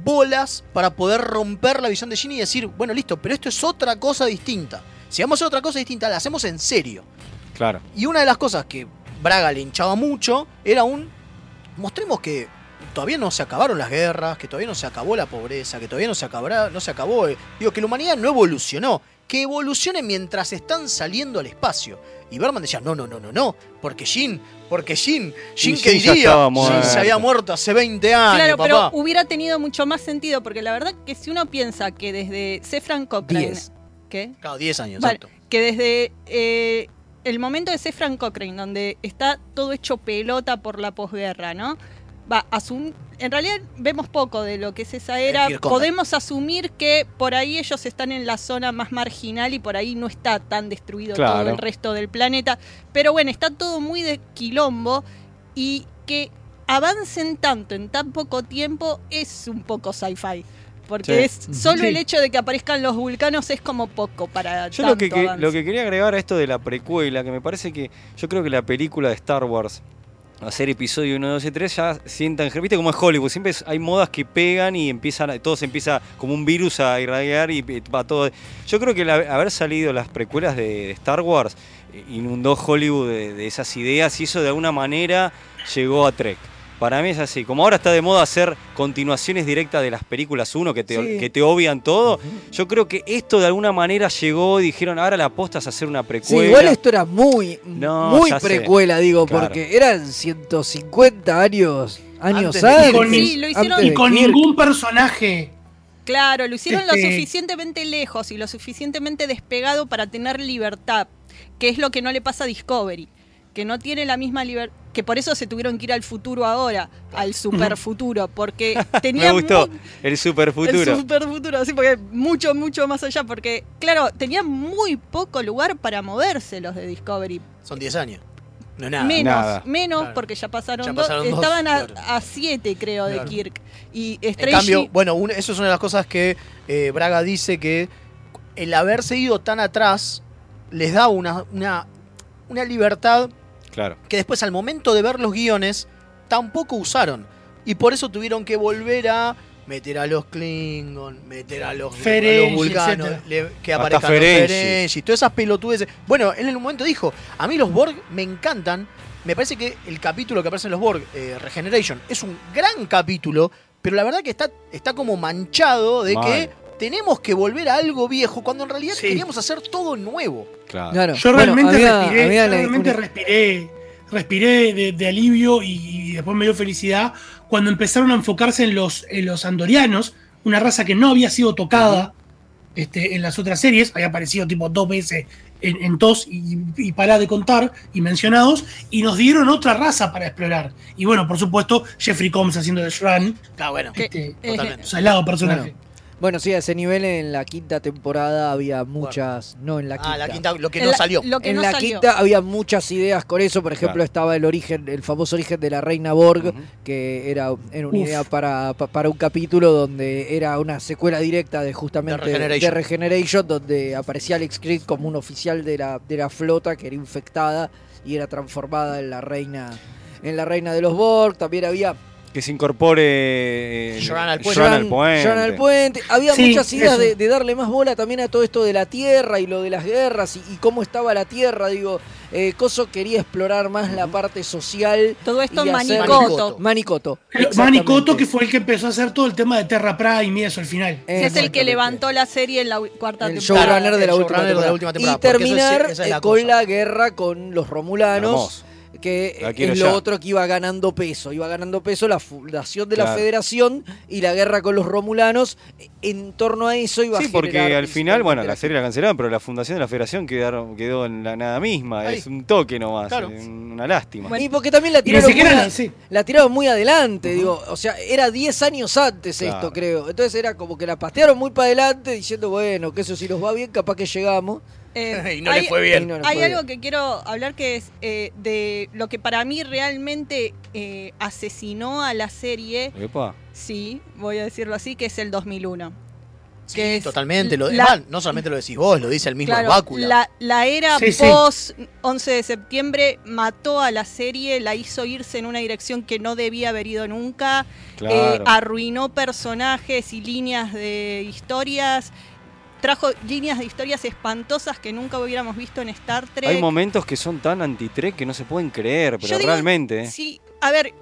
C: bolas para poder romper la visión de Jin y decir, bueno, listo, pero esto es otra cosa distinta. Si vamos a hacer otra cosa distinta, la hacemos en serio.
D: Claro.
C: Y una de las cosas que Braga le hinchaba mucho era un. Mostremos que todavía no se acabaron las guerras, que todavía no se acabó la pobreza, que todavía no se, acabará, no se acabó. eh, Digo, que la humanidad no evolucionó. Que evolucione mientras están saliendo al espacio. Y Berman decía, no, no, no, no, no. Porque Jin, porque Jin, Jin,
D: Y
C: ¿qué
D: Jin
C: se había muerto hace 20 años,
A: Claro,
C: papá.
A: pero hubiera tenido mucho más sentido, porque la verdad que si uno piensa que desde Sefran Cochrane...
B: Diez.
A: ¿Qué?
C: Claro, 10 años,
A: Vale,
C: exacto.
A: que desde eh, el momento de Sefran Cochrane, donde está todo hecho pelota por la posguerra, ¿no? Va, asum en realidad vemos poco de lo que es esa era. Podemos asumir que por ahí ellos están en la zona más marginal y por ahí no está tan destruido todo el resto del planeta. Pero bueno, está todo muy de quilombo y que avancen tanto en tan poco tiempo es un poco sci-fi. Porque
D: Sí.
A: es solo
F: Sí.
A: el hecho de que aparezcan los vulcanos es como poco para
D: Yo
A: tanto
D: lo que, lo que quería agregar a esto de la precuela, que me parece que yo creo que la película de Star Wars, hacer episodio 1, 2 y 3, ya sientan, viste como es Hollywood, siempre hay modas que pegan y empiezan, a- todo se empieza como un virus a irradiar y va todo. Yo creo que el haber salido las precuelas de, de Star Wars eh, inundó Hollywood de, de esas ideas y eso de alguna manera llegó a Trek. Para mí es así. Como ahora está de moda hacer continuaciones directas de las películas 1 que te,
B: Sí.
D: que te obvian todo, yo creo que esto de alguna manera llegó y dijeron, ahora la aposta es hacer una
B: Sí,
D: precuela.
B: igual esto era muy,
D: No,
B: muy
D: sé.
B: precuela, digo,
D: Claro.
B: porque eran 150 años, años
C: Antes.
A: Sí, lo hicieron-
F: Y con ningún personaje
A: Claro, lo hicieron lo
F: Este-
A: suficientemente lejos y lo suficientemente despegado para tener libertad, que es lo que no le pasa a Discovery, que no tiene la misma libertad, que por eso se tuvieron que ir al futuro ahora, al super futuro, porque tenía
D: Me gustó. El super futuro.
A: El super futuro, sí, porque mucho, mucho más allá, porque claro, tenían muy poco lugar para moverse los de Discovery.
C: Son 10 años. No es nada.
A: menos,
C: Nada.
A: menos
C: Claro.
A: porque ya pasaron,
C: Ya
A: dos,
C: pasaron dos,
A: estaban a-
C: claro.
A: a 7 creo de
C: Claro.
A: Kirk. Y
C: En
A: Strachey-
C: cambio, bueno, un- eso es una de las cosas que eh, Braga dice que el haberse ido tan atrás les da una, una, una libertad
D: Claro.
C: que después al momento de ver los guiones tampoco usaron. Y por eso tuvieron que volver a meter a los Klingon, meter a los, a
F: Ferengi,
C: los vulcanos, le- que aparezcan los
D: Ferengi.
C: Ferengi, todas esas pelotudes. Bueno, él en un momento dijo, a mí los Borg me encantan. Me parece que el capítulo que aparece en los Borg, eh, Regeneration, es un gran capítulo, pero la verdad que está, está como manchado de
D: Mal.
C: que tenemos que volver a algo viejo cuando en realidad
F: Sí.
C: queríamos hacer todo nuevo.
D: Claro.
B: Claro.
F: Yo
B: Bueno,
F: realmente
B: había-
F: respiré,
B: había
F: yo realmente
B: una-
F: respiré, respiré de, de alivio y, y después me dio felicidad cuando empezaron a enfocarse en los, en los andorianos, una raza que no había sido tocada este, en las otras series, había aparecido tipo dos veces en, en TOS y, y pará de contar y mencionados, y nos dieron otra raza para explorar. Y bueno, por supuesto, Jeffrey Combs haciendo de Shran,
C: Ah, bueno,
F: este,
C: totalmente.
F: salado personaje.
B: Bueno, bueno, sí, a ese nivel en la quinta temporada había muchas. No, en la quinta.
C: Ah, la quinta, lo que
A: En
C: no
A: la-
C: salió.
A: lo que
B: en
A: no
B: la
A: salió.
B: quinta había muchas ideas con eso. Por ejemplo,
D: Claro.
B: estaba el origen, el famoso origen de la reina Borg, que era, era una
F: Uf.
B: idea para, pa- para un capítulo donde era una secuela directa de justamente
C: De Regeneration.
B: de Regeneration, donde aparecía Alex Creed como un oficial de la, de la flota que era infectada y era transformada en la reina. En la reina de los Borg, también había
D: Que se incorpore. eh,
C: Joran al puente.
D: Joran al
B: Joran-
D: puente.
B: Joran al puente. Había
F: Sí,
B: muchas ideas de, de darle más bola también a todo esto de la tierra y lo de las guerras y, y cómo estaba la tierra. Digo, eh, Coso quería explorar más la parte social.
A: Todo esto en Manicoto.
B: Manicoto.
F: Cotto, que fue el que empezó a hacer todo el tema de Terra Prime y eso al final.
A: Sí, es el que levantó la serie en la cuarta
B: el
A: temporada.
B: showrunner de la,
C: El
B: última
C: showrunner de la
B: temporada.
C: última temporada,
B: Y
C: porque eso es-
B: terminar
C: esa es la
B: eh, con
C: cosa.
B: la guerra con los romulanos.
D: Hermoso.
B: Que
D: La
B: es lo
D: ya.
B: otro que iba ganando peso. Iba ganando peso la fundación de la federación y la guerra con los romulanos. En torno a eso iba
D: Sí,
B: a
D: porque
B: generar
D: al final, bueno, la serie la cancelaron, pero la fundación de la federación quedaron, quedó en la nada misma.
C: Ahí.
D: Es un toque nomás.
C: Claro.
D: Una lástima.
B: Y porque también la tiraron, muy,
F: sí.
B: la tiraron muy adelante, digo, o sea, era 10 años antes
D: Claro.
B: esto, creo. Entonces era como que la pastearon muy para adelante diciendo, bueno, que eso si nos va bien, capaz que llegamos.
A: Eh,
C: Y no
A: hay-
C: le fue bien.
B: No
A: Hay
B: fue
A: algo
B: bien.
A: que quiero hablar que es eh, de lo que para mí realmente eh, asesinó a la serie,
D: Epa.
A: sí, voy a decirlo así, que es el 2001.
C: Sí,
A: que es
C: totalmente. Lo,
A: la-
C: es más, no solamente lo decís vos, lo dice el mismo
A: Claro,
C: Bácula.
A: la, la era
F: Sí, sí.
A: post 11 de septiembre mató a la serie, la hizo irse en una dirección que no debía haber ido nunca, eh,
D: Claro.
A: arruinó personajes y líneas de historias, trajo líneas de historias espantosas que nunca hubiéramos visto en Star Trek.
D: Hay momentos que son tan anti-Trek que no se pueden creer, pero
A: digo,
D: realmente. ¿eh?
A: Sí, a ver,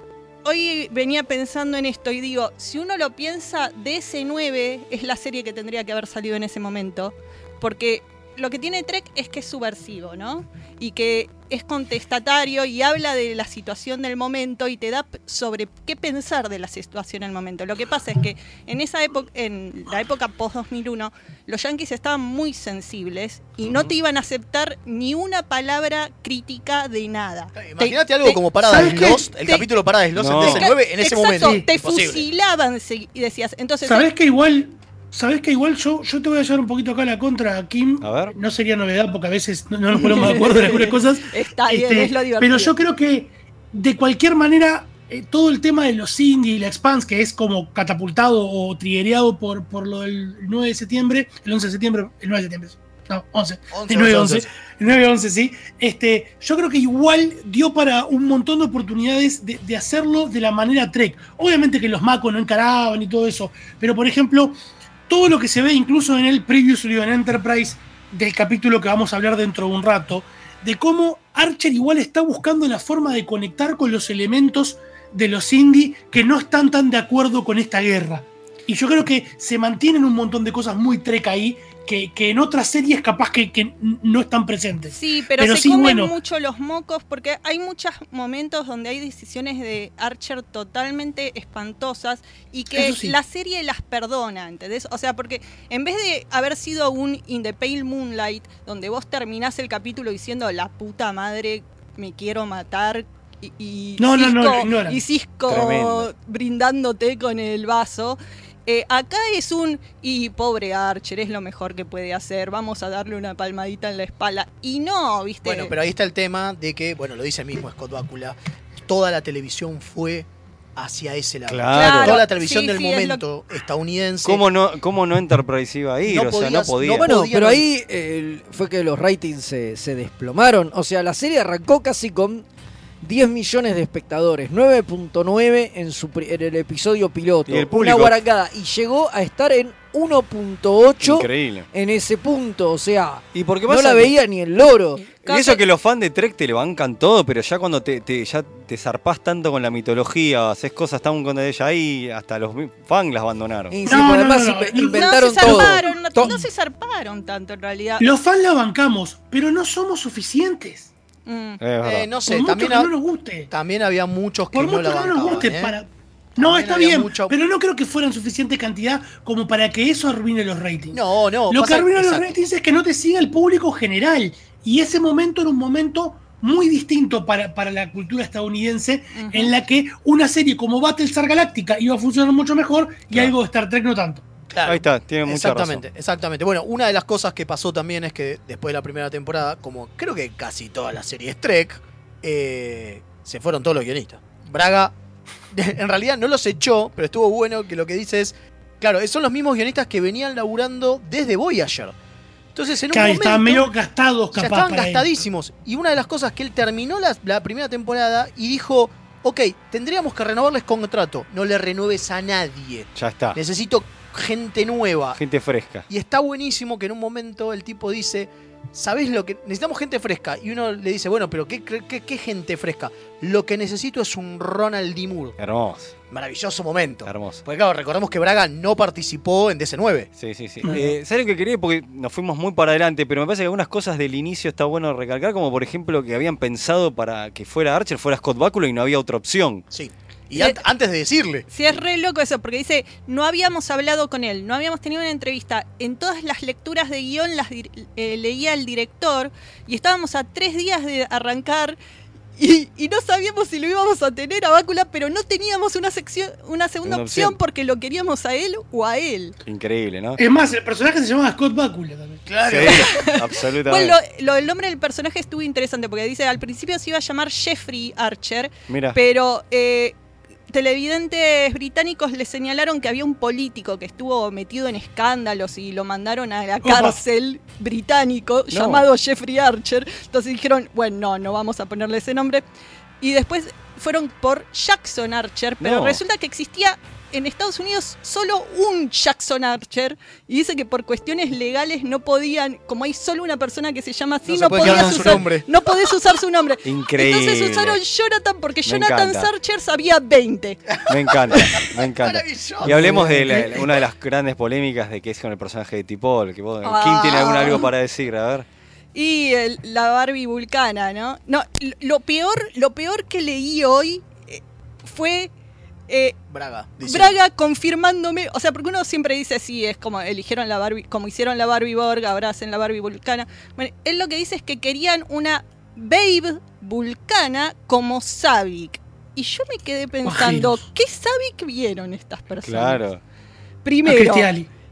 A: hoy venía pensando en esto y digo, si uno lo piensa, DS9 es la serie que tendría que haber salido en ese momento, porque lo que tiene Trek es que es subversivo, ¿no? Y que es contestatario y habla de la situación del momento y te da sobre qué pensar de la situación del momento. Lo que pasa es que en esa época, en la época post 2001, los yankees estaban muy sensibles y no te iban a aceptar ni una palabra crítica de nada.
C: Imagínate
A: Te-
C: algo
A: te-
C: como Parada
F: ¿sabes
C: de
F: qué?
C: Lost, el
A: Te-
C: capítulo Parada de Lost
D: No.
C: en DS9 en ese
A: Exacto,
C: momento.
A: te
C: Imposible.
A: fusilaban y decías, entonces
F: ¿Sabés que igual, sabés que igual yo, yo te voy a llevar un poquito acá a la contra, Kim?
D: A ver.
F: No sería novedad porque a veces no, no nos ponemos de acuerdo en algunas cosas.
A: está bien,
F: Este,
A: es lo divertido.
F: pero yo creo que de cualquier manera eh, todo el tema de los indie y la Expanse, que es como catapultado o triguereado por, por lo del 9 de septiembre, el 11 de septiembre, el 9 de septiembre, no, 11,
C: 11,
F: el 9 de 11,
C: 11.
F: el 9 de 11, sí. Este, yo creo que igual dio para un montón de oportunidades de, de hacerlo de la manera Trek. Obviamente que los macos no encaraban y todo eso, pero por ejemplo, todo lo que se ve incluso en el Previously on Enterprise del capítulo que vamos a hablar dentro de un rato, de cómo Archer igual está buscando la forma de conectar con los elementos de los indie que no están tan de acuerdo con esta guerra. Y yo creo que se mantienen un montón de cosas muy trek ahí que, que en otras series capaz que, que no están presentes.
A: Sí, pero,
F: Pero
A: se
F: sí,
A: comen
F: bueno.
A: mucho los mocos porque hay muchos momentos donde hay decisiones de Archer totalmente espantosas y que
F: sí.
A: la serie las perdona, ¿entendés? O sea, porque en vez de haber sido un In the Pale Moonlight, donde vos terminás el capítulo diciendo la puta madre, me quiero matar. Y, y
F: No, no, no,
A: y Cisco
D: Tremendo.
A: brindándote con el vaso. Eh, acá es un, y pobre Archer, es lo mejor que puede hacer, vamos a darle una palmadita en la espalda. Y no, viste.
C: Bueno, pero ahí está el tema de que, bueno, lo dice mismo Scott Bakula, toda la televisión fue hacia ese lado.
D: Claro.
C: Toda la televisión
A: Sí,
C: del
A: sí, es lo-
C: momento estadounidense.
D: ¿Cómo no, ¿Cómo no Enterprise iba a ir?
C: No
D: o sea, no podía.
C: no
B: Bueno,
C: podían-
B: pero ahí eh, fue que los ratings se, se desplomaron. O sea, la serie arrancó casi con 10 millones de espectadores, 9.9 en, su pri- en el episodio piloto.
D: Y el
B: una guarangada. Y llegó a estar en 1.8
D: Increíble.
B: en ese punto. O sea,
D: ¿Y por qué
B: no la
D: que-
B: veía ni el loro.
D: Y eso que los fans de Trek te le bancan todo, pero ya cuando te, te- ya te zarpás tanto con la mitología, haces cosas tan con ella ahí, hasta los fans las abandonaron.
B: Y sí, porque además inve- inventaron
A: no se
B: todo.
A: zarparon, no,
B: To-
A: no se zarparon tanto en realidad.
F: Los fans la bancamos, pero no somos suficientes.
A: Mm.
C: Eh, no sé,
F: Por mucho
C: también,
F: que
C: ha-
F: no nos guste.
C: también había muchos que
F: Por
C: no
F: mucho
C: la
F: que no nos guste,
C: ¿eh?
F: para. No,
C: También
F: está bien,
C: mucho-
F: pero no creo que fuera en suficiente cantidad como para que eso arruine los ratings.
C: No, no.
F: Lo que arruina los
C: exacto.
F: ratings es que no te siga el público general. Y ese momento era un momento muy distinto para, para la cultura estadounidense, en la que una serie como Battlestar Galactica iba a funcionar mucho mejor y algo de Star Trek no tanto.
C: Claro.
D: Ahí está, tiene mucha
C: Exactamente,
D: razón.
C: exactamente. Bueno, una de las cosas que pasó también es que después de la primera temporada, como creo que casi todas las series Trek, eh, se fueron todos los guionistas. Braga, en realidad no los echó, pero estuvo bueno que lo que dice es, claro, son los mismos guionistas que venían laburando desde Voyager. Entonces, en un
F: Claro,
C: momento,
F: estaban medio gastados,
C: ya
F: capaz.
C: estaban
F: para él.
C: gastadísimos. Y una de las cosas que él terminó la, la primera temporada y dijo, ok, tendríamos que renovarles contrato. No le renueves a nadie.
D: Ya está.
C: Necesito gente nueva.
D: Gente fresca.
C: Y está buenísimo que en un momento el tipo dice, ¿sabés lo que? Necesitamos gente fresca. Y uno le dice, bueno, pero ¿qué, qué, qué gente fresca? Lo que necesito es un Ronald D. Moore.
D: Hermoso.
C: Maravilloso momento.
D: Hermoso.
C: Porque claro, recordemos que Braga no participó en DC9.
D: Sí, sí, sí. Eh, ¿Sabes lo que quería? Porque nos fuimos muy para adelante, pero me parece que algunas cosas del inicio está bueno recalcar, como por ejemplo que habían pensado para que fuera Archer, fuera Scott Bakula y no había otra opción.
C: Sí. Y an- antes de decirle.
A: Sí, es re loco eso, porque dice, no habíamos hablado con él, no habíamos tenido una entrevista. En todas las lecturas de guion las dir- eh, leía el director y estábamos a tres días de arrancar y, y no sabíamos si lo íbamos a tener a Bácula, pero no teníamos una, sección, una segunda
D: Una
A: opción.
D: opción.
A: porque lo queríamos a él o a él.
D: Increíble, ¿no?
F: Es más, el personaje se llamaba Scott Bakula también.
C: Claro.
D: Sí, absolutamente.
A: Bueno, lo, lo del nombre del personaje estuvo interesante porque dice, al principio se iba a llamar Jeffrey Archer,
D: Mira.
A: pero eh, televidentes británicos le señalaron que había un político que estuvo metido en escándalos y lo mandaron a la cárcel británico
D: No.
A: llamado Jeffrey Archer. Entonces dijeron, bueno, no, no vamos a ponerle ese nombre. Y después fueron por Jackson Archer, pero
D: No.
A: resulta que existía en Estados Unidos solo un Jackson Archer y dice que por cuestiones legales no podían, como hay solo una persona que se llama así,
C: No
A: no, podías
C: con su
A: usar,
C: nombre.
A: no podés usar su nombre.
D: Increíble.
A: Entonces usaron Jonathan porque
D: Me
A: Jonathan. Sarcher sabía 20.
D: Me encanta, me encanta. Y hablemos de la- una de las grandes polémicas de que es con el personaje de Tipol. Que vos,
A: Ah.
D: ¿Quién tiene algún algo para decir? A ver.
A: Y el- la Barbie vulcana, ¿no? No, lo peor, lo peor que leí hoy eh, fue eh,
C: Braga. dice.
A: Braga confirmándome, o sea, porque uno siempre dice sí, es como eligieron la Barbie, como hicieron la Barbie Borg, ahora hacen la Barbie vulcana. Bueno, él lo que dice es que querían una Babe vulcana como Savik. Y yo me quedé pensando,
F: Imagino.
A: ¿qué Savik vieron estas personas?
D: Claro.
F: A
A: Primero.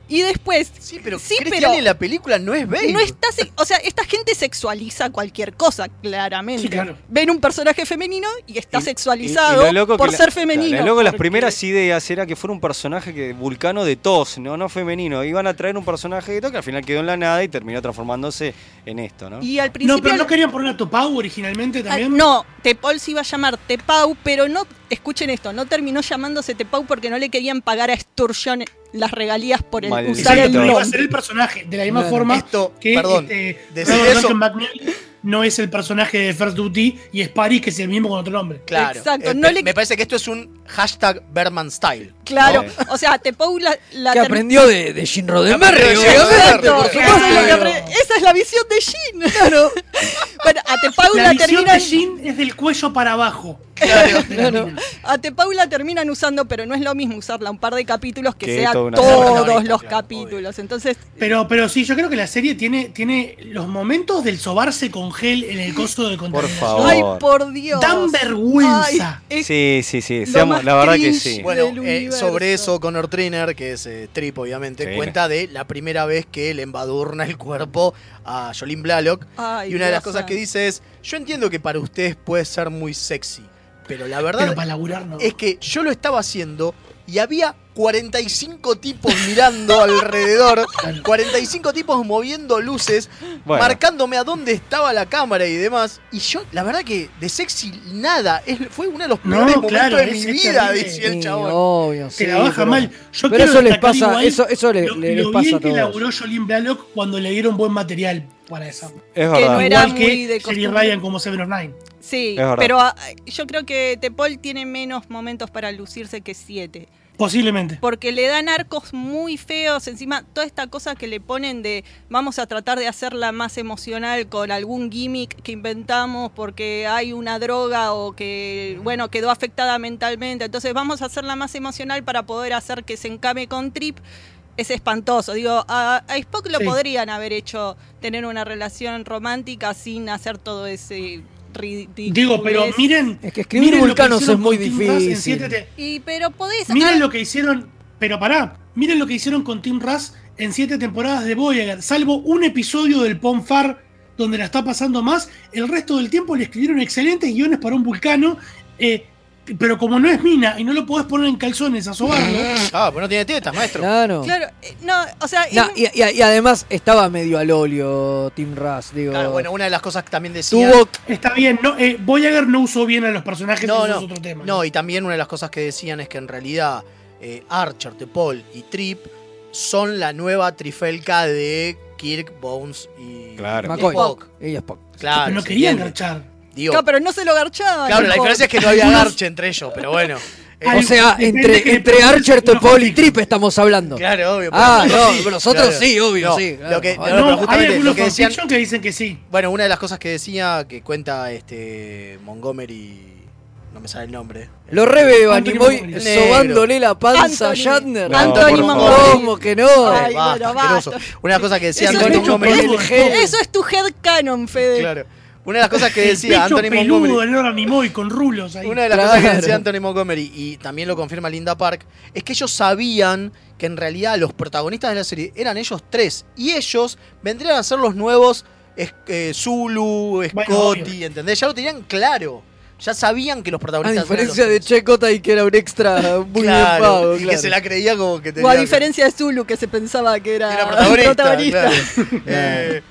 A: Y después,
C: Sí, pero
A: Sí,
C: Cristian
A: pero-
C: en la película no es Babe.
A: no está, se- o sea, esta gente sexualiza cualquier cosa, claramente.
F: Sí, claro.
A: Ven un personaje femenino y está
D: Y-
A: sexualizado
D: y- y lo loco que
A: por
D: la-
A: ser femenino.
D: claro, luego las primeras ideas era que fuera un personaje que vulcano de tos, no, no femenino. Iban a traer un personaje de tos que al final quedó en la nada y terminó transformándose en esto, ¿no?
A: Y al
F: No,
A: principio
F: pero no querían poner a Topau originalmente
A: Ah,
F: también.
A: no, Tepol se iba a llamar Tepau, pero no, escuchen esto, no terminó llamándose Tepau porque no le querían pagar a Sturgeon las regalías por el
D: Maldito.
A: usar el
F: Exacto, iba a
A: nombre.
F: ser el personaje, de la misma
B: Claro.
F: forma
C: Esto,
F: que
C: perdón,
F: este,
C: decir eso-
F: McNeil no es el personaje de First Duty y es Paris, que es el mismo con otro nombre.
C: Claro.
A: Exacto,
C: Eh,
A: no le-
C: Me parece que esto es un hashtag Berman Style.
A: Claro,
C: ¿no?
A: o sea, Tepou la, la
B: Que aprendió de, de Jim Roddenberry,
C: Jim
B: obviamente. Por
C: por
B: supuesto.
A: Esa es la visión de Jin. Claro. bueno, a Tepau
F: La
A: la
F: visión
A: terminan.
F: de Jin es del cuello para abajo.
C: Claro.
F: Mina.
A: A Tepau la terminan usando, pero no es lo mismo usarla un par de capítulos que,
D: Que
A: sea todos los
C: claro,
A: capítulos. Entonces,
F: Pero, pero sí, yo creo que la serie tiene, tiene los momentos del sobarse con gel en el coso de
D: Por
F: contaminación.
D: favor.
A: ay, por Dios.
F: Dan vergüenza.
A: Ay,
D: Sí, sí, sí. Seamos- la verdad que sí.
C: Bueno, eh. Sobre eso, Connor Trainer, que es eh, Trip, obviamente,
D: Sí.
C: cuenta de la primera vez que le embadurna el cuerpo a Jolene Blalock.
A: Ay,
C: y una de las cosas que dice es: Yo entiendo que para ustedes puede ser muy sexy, pero la verdad
F: Pero para laburar no.
C: es que yo lo estaba haciendo y había 45 tipos mirando alrededor, 45 tipos moviendo luces,
D: Bueno.
C: marcándome a dónde estaba la cámara y demás. Y yo, la verdad que de sexy nada, es, fue uno de los
F: No,
C: peores momentos
F: claro,
C: de mi
F: es
C: vida, decía el
B: Sí,
C: chabón.
B: obvio, sí,
F: Se la baja
B: pero-
F: mal. Yo
B: pero eso les pasa,
F: igual
B: eso, eso le-
F: lo,
B: le-
F: lo
B: les pasa
F: bien
B: a
F: que
B: todos.
F: laburó Jolene Blalock cuando le dieron buen material para esa.
D: Es
A: no
D: verdad.
A: era
F: Igual
A: muy
F: que
A: de.
F: Ryan como Seven of Nine.
A: Sí, pero ah, yo creo que Tepol tiene menos momentos para lucirse que siete.
F: Posiblemente.
A: Porque le dan arcos muy feos. Encima, toda esta cosa que le ponen de vamos a tratar de hacerla más emocional con algún gimmick que inventamos porque hay una droga o que, bueno, quedó afectada mentalmente. Entonces, vamos a hacerla más emocional para poder hacer que se encame con Trip. Es espantoso. Digo, a, a Spock lo
F: Sí.
A: podrían haber hecho tener una relación romántica sin hacer todo ese ridículo.
F: Digo, pero miren.
B: Es que escribir
F: miren lo que
B: vulcanos
F: hicieron
B: es muy difícil.
F: siete te-
A: Y pero podés
F: Miren lo que hicieron. Pero pará, miren lo que hicieron con Tim Russ en siete temporadas de Voyager. Salvo un episodio del Ponfar donde la está pasando más, el resto del tiempo le escribieron excelentes guiones para un vulcano. eh, pero como no es mina y no lo podés poner en calzones a sobarlo.
C: Ah, pues no tiene tetas, maestro.
B: Claro.
A: Claro, eh, no, o sea,
B: No, y, y- y además estaba medio al óleo Tim Russ, digo.
C: Claro, bueno, una de las cosas que también decía.
B: tuvo
F: Está bien, no, eh, Voyager no usó bien a los personajes,
C: No,
F: eso
C: no,
F: es otro tema.
C: no, y también una de las cosas que decían es que en realidad eh, Archer, Paul y Trip son la nueva trifelca de Kirk, Bones y
D: Claro.
C: y
B: McCoy.
C: Spock.
B: Y Spock.
C: Claro,
F: pero no
C: se
F: querían
C: entiende.
F: garchar.
C: Digo,
A: Claro, pero no se lo garchaban.
C: claro, la diferencia es que no había garche entre ellos, pero bueno. Eh,
B: O sea, entre, Archer, Topol y. Trip estamos hablando.
C: Claro, obvio.
B: Ah, no,
C: nosotros
B: pero nosotros sí, obvio,
C: No,
B: sí, claro.
C: Lo que, no,
F: hay algunos
C: lo que decían.
F: que dicen que sí.
C: Bueno, una de las cosas que decía que cuenta este Montgomery. No me sale el nombre.
B: Lo a
F: Anthony
B: Nimoy
F: Montgomery.
B: sobándole la panza a
A: Anthony.
B: Shatner.
D: No,
A: Anthony.
B: ¿Cómo que no?
A: Ay,
C: Basta,
A: bueno,
C: asqueroso.
A: basta.
C: Una de las cosas que decía
F: Eso
C: Anthony Montgomery.
A: Eso es tu headcanon, Fede.
C: Claro. Una de las cosas que
F: El
C: decía
F: pecho
C: Anthony
F: peludo
C: Montgomery.
F: Nimoy con rulos ahí.
C: Una de las
B: Claro.
C: cosas que decía Anthony Montgomery, y también lo confirma Linda Park, es que ellos sabían que en realidad los protagonistas de la serie eran ellos tres. Y ellos vendrían a ser los nuevos es- eh, Zulu, Scotty,
F: obvio.
C: ¿entendés? Ya lo tenían claro. Ya sabían que los
B: A
C: protagonistas
B: diferencia
C: eran
B: de
C: los.
B: Checota y que era un extra muy
C: Claro,
B: bien pago.
C: y que se la creía como que tenía...
A: O a diferencia de Zulu, que se pensaba que era,
C: Era protagonista.
A: protagonista.
C: claro. Eh,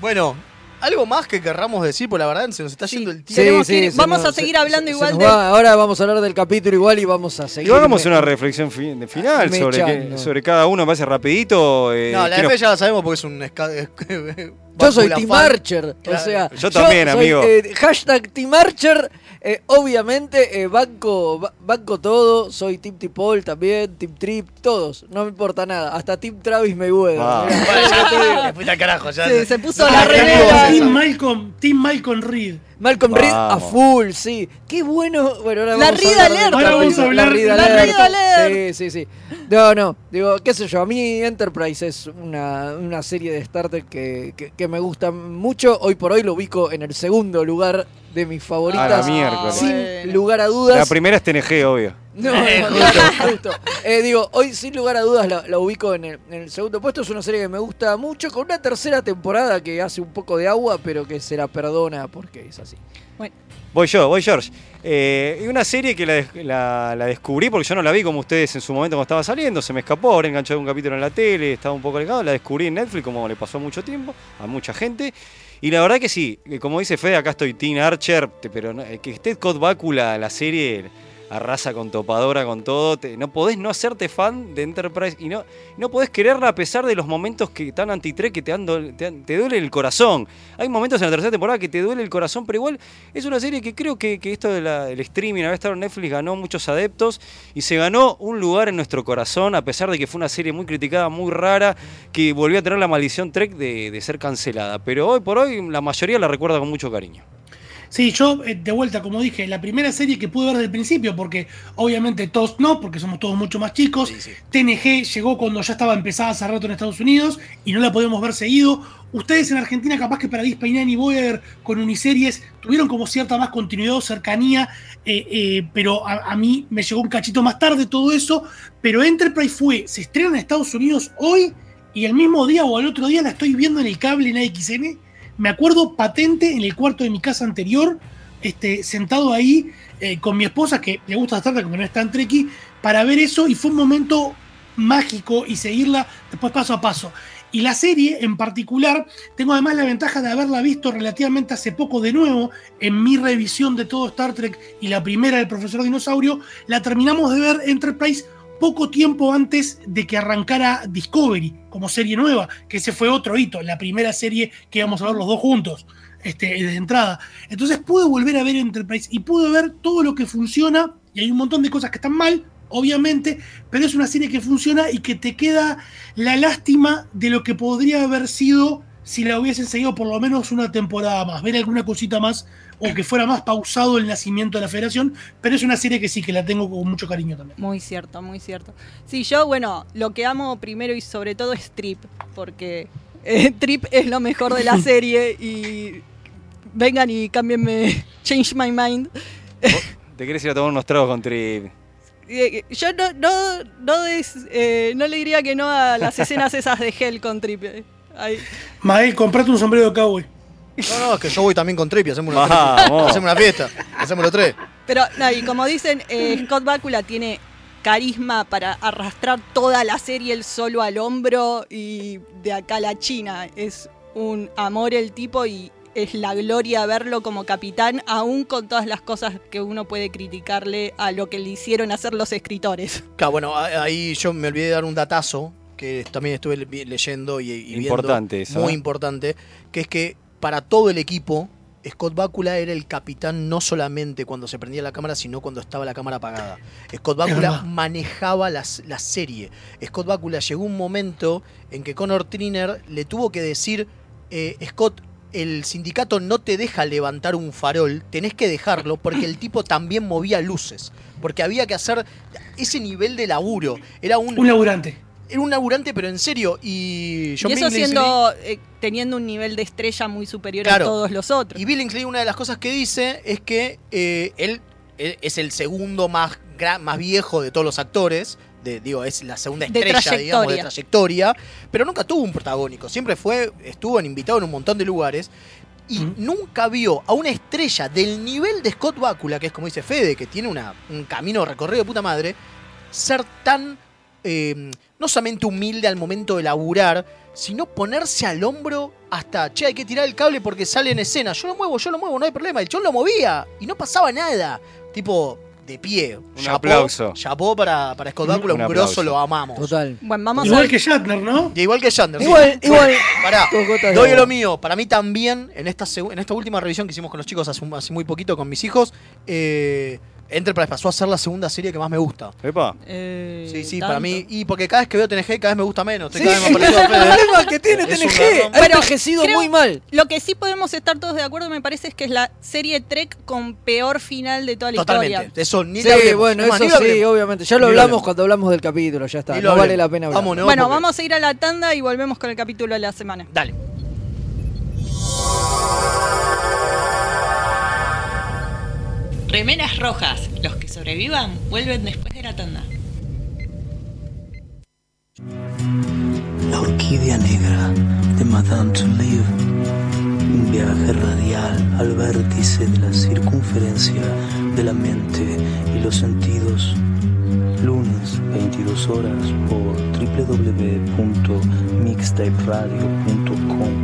C: bueno, algo más que querramos decir, por la verdad se nos está yendo el tiempo.
A: Ir-
B: se
A: vamos
B: nos-
A: a seguir
B: se-
A: hablando
B: se- se
A: igual
B: nos
A: de-
B: va. Ahora vamos a hablar del capítulo igual y vamos a seguir.
D: Y hagamos una reflexión fi- de final
B: Me
D: sobre, sobre cada uno, me parece rapidito. eh,
C: No, la Fe ya la sabemos porque es un...
B: Yo soy Team. Archer,
C: Claro.
B: o sea.
D: Yo también,
B: soy,
D: amigo.
B: eh, hashtag Team Archer. Eh, obviamente, eh, banco, ba- banco todo. Soy Team Tipol también, Team Trip, todos. No me importa nada. Hasta Team Travis Mayweather.
D: Ah.
C: Bueno, carajo. Ya
A: Sí, se puso
F: Ah,
A: la remera.
F: Team Malcolm, Team Malcolm Reed.
B: Malcolm Reed a full, sí. Qué bueno. Bueno, ahora
A: La
B: vamos
A: Reed
B: a hablar
F: Ahora vamos a hablar-
B: La
F: la
B: Alert.
A: Reed Alert.
B: Sí, sí, sí. No, no. Digo, qué sé yo. A mí Enterprise es una, una serie de Star Trek que, que, que me gusta mucho. Hoy por hoy lo ubico en el segundo lugar de mis favoritas.
D: A la miércoles.
B: Sin
A: Bueno.
B: lugar a dudas.
D: La primera es TNG, obvio.
B: No, no, justo, justo. Eh, digo, hoy sin lugar a dudas la, la ubico en el, en el segundo puesto. Es una serie que me gusta mucho, con una tercera temporada que hace un poco de agua, pero que se la perdona porque es así.
D: Voy yo, voy George. Eh, una serie que la, des- la- la descubrí porque yo no la vi como ustedes en su momento cuando estaba saliendo, se me escapó, ahora enganché un capítulo en la tele, estaba un poco alejado, la descubrí en Netflix como le pasó mucho tiempo a mucha gente. Y la verdad que sí, que como dice Fede, acá estoy Teen Archer, pero no- eh, que esté Cod Bácula la serie, arrasa con topadora, con todo. te- no podés no hacerte fan de Enterprise y no, no podés quererla a pesar de los momentos que tan anti-3 que te, dol- te, duele el corazón. Hay momentos en la tercera temporada que te duele el corazón, pero igual es una serie que creo que, que esto del streaming, haber estado en Netflix, ganó muchos adeptos y se ganó un lugar en nuestro corazón, a pesar de que fue una serie muy criticada, muy rara, que volvió a tener la maldición Trek de, de ser cancelada. Pero hoy por hoy la mayoría la recuerda con mucho cariño.
F: Sí, yo eh, de vuelta, como dije, la primera serie que pude ver desde el principio, porque obviamente todos no, porque somos todos mucho más chicos. TNG llegó cuando ya estaba empezada hace rato en Estados Unidos y no la podíamos ver seguido. Ustedes en Argentina, capaz que para Nine y Voyager con uniseries tuvieron como cierta más continuidad o cercanía, eh, eh, pero a, a mí me llegó un cachito más tarde todo eso. Pero Enterprise fue, se estrena en Estados Unidos hoy y el mismo día o al otro día la estoy viendo en el cable en AXN. Me acuerdo patente en el cuarto de mi casa anterior, este, sentado ahí eh, con mi esposa, que le gusta Star Trek, aunque no es tan treki, para ver eso y fue un momento mágico y seguirla después paso a paso. Y la serie en particular, tengo además la ventaja de haberla visto relativamente hace poco de nuevo en mi revisión de todo Star Trek y la primera del profesor Dinosaurio, la terminamos de ver Enterprise poco tiempo antes de que arrancara Discovery como serie nueva, que ese fue otro hito, la primera serie que íbamos a ver los dos juntos, este, desde entrada. Entonces pude volver a ver Enterprise y pude ver todo lo que funciona, y hay un montón de cosas que están mal, obviamente, pero es una serie que funciona y que te queda la lástima de lo que podría haber sido si la hubiesen seguido por lo menos una temporada más, ver alguna cosita más o que fuera más pausado el nacimiento de la federación, pero es una serie que sí, que la tengo con mucho cariño también.
A: Muy cierto, muy cierto. Sí, yo, bueno, lo que amo primero y sobre todo es Trip, porque eh, Trip es lo mejor de la serie y vengan y cámbienme, change my mind.
D: Te querés ir a tomar unos tragos con Trip.
A: Eh, Yo no, no, no, des- eh, no le diría que no a las escenas esas de Hell con Trip. eh. Ay.
F: Mael, comprate un sombrero de cowboy.
C: No, no, es que yo voy también con Trippy, hacemos una,
D: Vamos.
C: hacemos una fiesta, hacemos los tres.
A: Pero, no, y como dicen, eh, Scott Bakula tiene carisma para arrastrar toda la serie él solo al hombro y de acá a la China. Es un amor el tipo y es la gloria verlo como capitán, aún con todas las cosas que uno puede criticarle a lo que le hicieron hacer los escritores.
C: Claro, bueno, ahí yo me olvidé de dar un datazo que también estuve le- leyendo y, y viendo.
D: Importante eso,
C: Muy
D: ¿eh?
C: importante, que es que para todo el equipo, Scott Bakula era el capitán no solamente cuando se prendía la cámara, sino cuando estaba la cámara apagada. Scott Bakula manejaba las- la serie. Scott Bakula llegó un momento en que Connor Triner le tuvo que decir, eh, Scott, el sindicato no te deja levantar un farol, tenés que dejarlo porque el tipo también movía luces. Porque había que hacer ese nivel de laburo. Era un,
F: Un laburante.
C: Era un laburante, pero en serio. Y John
A: y eso
C: Billingsley-
A: siendo eh, teniendo un nivel de estrella muy superior
C: Claro.
A: a todos los otros.
C: Y Billingsley, una de las cosas que dice es que eh, él, él es el segundo más, más viejo de todos los actores. De, digo, es la segunda
A: De
C: estrella, digamos, de
A: trayectoria.
C: trayectoria. Pero nunca tuvo un protagónico. Siempre fue, estuvo en invitado en un montón de lugares. Y nunca vio a una estrella del nivel de Scott Bakula, que es como dice Fede, que tiene una, un camino recorrido de puta madre, ser tan, eh, no solamente humilde al momento de laburar, sino ponerse al hombro hasta, che, hay que tirar el cable porque sale en escena. Yo lo muevo, yo lo muevo, no hay problema. El chon lo movía y no pasaba nada. Tipo, de pie.
D: Un aplauso.
C: Chapó para, para Scott Bakula,
D: Un
C: grosso, lo amamos.
B: Total.
A: Bueno, vamos
F: Igual
A: a
F: que Shatner, ¿no?
C: Y igual que Shatner. sí.
B: Igual, igual.
C: Pará, doy lo mío. Para mí también, en esta, en esta última revisión que hicimos con los chicos hace, hace muy poquito con mis hijos, eh, Enterprise pasó a ser la segunda serie que más me gusta.
D: Epa.
A: Eh,
C: Sí, sí,
A: tanto.
C: para mí. Y porque cada vez que veo TNG, cada vez me gusta menos. Estoy cada vez más
B: es
C: parecido a
B: el problema que tiene
C: Es
B: TNG. Ha envejecido
A: creo-
B: muy mal.
A: Lo que sí podemos estar todos de acuerdo, me parece, es que es la serie Trek con peor final de toda la
C: Totalmente.
A: historia.
C: De eso ni
B: Sí,
C: hablemos.
B: bueno,
C: Es más,
B: eso
C: ni lo
B: sí,
C: hablemos.
B: obviamente. Ya lo
C: Ni lo
B: hablamos
C: hablemos.
B: cuando hablamos del capítulo, ya está.
C: Ni
B: No vale
C: hablemos.
B: la pena hablar.
C: Vámonos,
A: bueno,
C: porque-
A: vamos a ir a la tanda y volvemos con el capítulo de la semana.
C: Dale.
H: Remeras rojas. Los que sobrevivan vuelven después de la tanda.
P: La orquídea negra de Madame Touleau. Un viaje radial al vértice de la circunferencia de la mente y los sentidos. Lunes, 22 horas por www.mixtaperadio.com.ar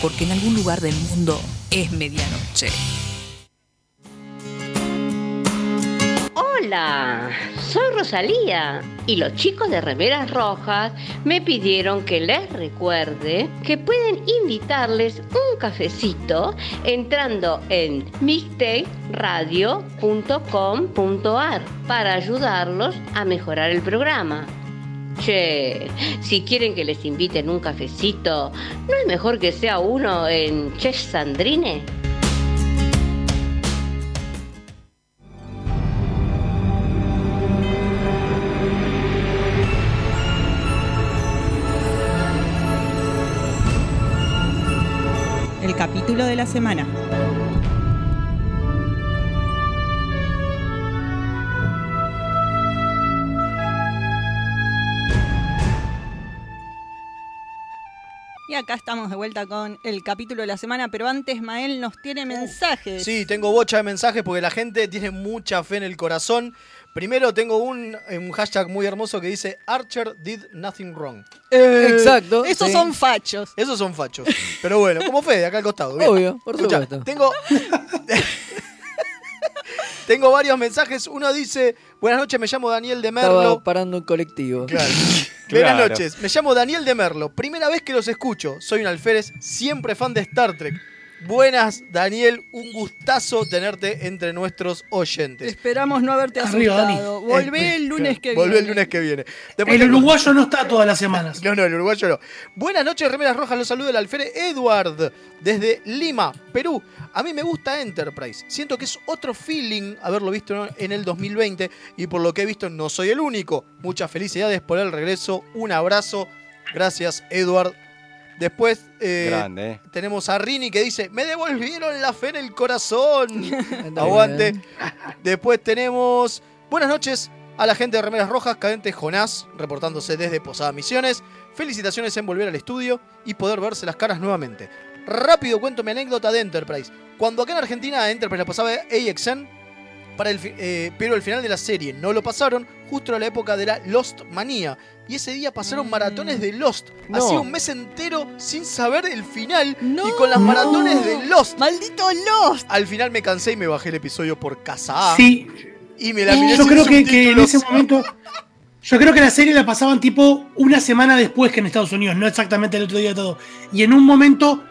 Q: Porque en algún lugar del mundo es medianoche.
R: Hola, soy Rosalía y los chicos de Remeras Rojas me pidieron que les recuerde que pueden invitarles un cafecito entrando en mixtaperadio.com.ar para ayudarlos a mejorar el programa. Si quieren que les inviten un cafecito, ¿no es mejor que sea uno en Che Sandrine?
A: El capítulo de la semana. Y acá estamos de vuelta con el capítulo de la semana, pero antes Mael nos tiene mensajes.
C: Sí, tengo bocha de mensajes porque la gente tiene mucha fe en el corazón. Primero tengo un, un hashtag muy hermoso que dice Archer did nothing wrong.
B: Eh, Exacto,
A: Esos
B: sí.
A: son fachos.
C: Esos son fachos. Pero bueno, como Fede, acá al costado. bien.
B: Obvio, por
C: Escuchá,
B: supuesto.
C: Tengo, tengo varios mensajes. Uno dice, buenas noches, me llamo Daniel de Merlo.
B: Estaba parando un colectivo.
C: Claro.
B: Claro.
C: Buenas noches, me llamo Daniel de Merlo. Primera vez que los escucho. Soy un alférez, siempre fan de Star Trek. Buenas, Daniel. Un gustazo tenerte entre nuestros oyentes.
A: Esperamos no haberte asustado. Volvé el lunes que
C: Volvé
A: viene.
C: el lunes que viene. Después
F: El uruguayo no está todas las semanas.
C: No, no, el uruguayo no. Buenas noches, Remeras Rojas. Los saluda el alférez Edward desde Lima, Perú. A mí me gusta Enterprise. Siento que es otro feeling haberlo visto en el 2020 y por lo que he visto no soy el único. Muchas felicidades por el regreso. Un abrazo. Gracias, Edward. Después eh,
D: Grande, ¿eh?
C: tenemos a Rini que dice, me devolvieron la fe en el corazón. Aguante. Después tenemos buenas noches a la gente de Remeras Rojas, cadente Jonás, reportándose desde Posada Misiones. Felicitaciones en volver al estudio y poder verse las caras nuevamente. Rápido cuento mi anécdota de Enterprise. Cuando acá en Argentina a Enterprise la pasaba AXN, para el eh, pero al final de la serie no lo pasaron, justo a la época de la Lost Manía. Y ese día pasaron maratones de Lost.
A: No.
C: Hacía un mes entero sin saber el final y con las maratones de Lost.
A: ¡Maldito Lost!
C: Al final me cansé y me bajé el episodio por casa A.
F: Sí.
C: Y me la miré
F: Yo
C: sin
F: creo que, que en ese momento. Yo creo que la serie la pasaban tipo una semana después que en Estados Unidos, no exactamente el otro día de todo. Y en un momento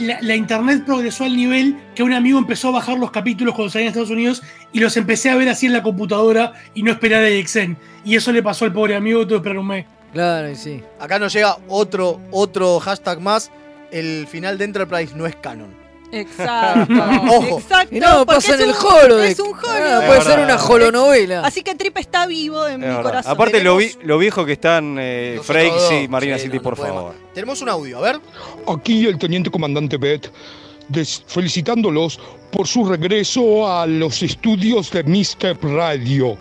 F: la, la internet progresó al nivel que un amigo empezó a bajar los capítulos cuando salían en Estados Unidos y los empecé a ver así en la computadora y no esperar a Exen. Y eso le pasó al pobre amigo, tuve que esperar un mes.
B: Claro, sí.
C: Acá nos llega otro, otro hashtag más. El final de Enterprise no es canon.
A: Exacto.
C: Ojo.
A: Exacto.
B: Y no, pasa
A: es
B: en el
A: un-
B: holodeck.
A: Es un
B: Ah,
A: holodeck.
B: puede ser una holonovela.
A: Así que Trip está vivo en
D: Es
A: mi
D: verdad.
A: corazón.
D: Aparte, lo, vi- lo viejo que están eh, Frakes y Marina
C: Sí,
D: City,
C: no,
D: por
C: no podemos.
D: favor.
C: Tenemos un audio, a ver.
S: Aquí el teniente comandante Beth, des- felicitándolos por su regreso a los estudios de Mr. Radio.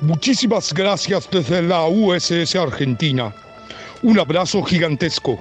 S: Muchísimas gracias desde la USS Argentina. Un abrazo gigantesco.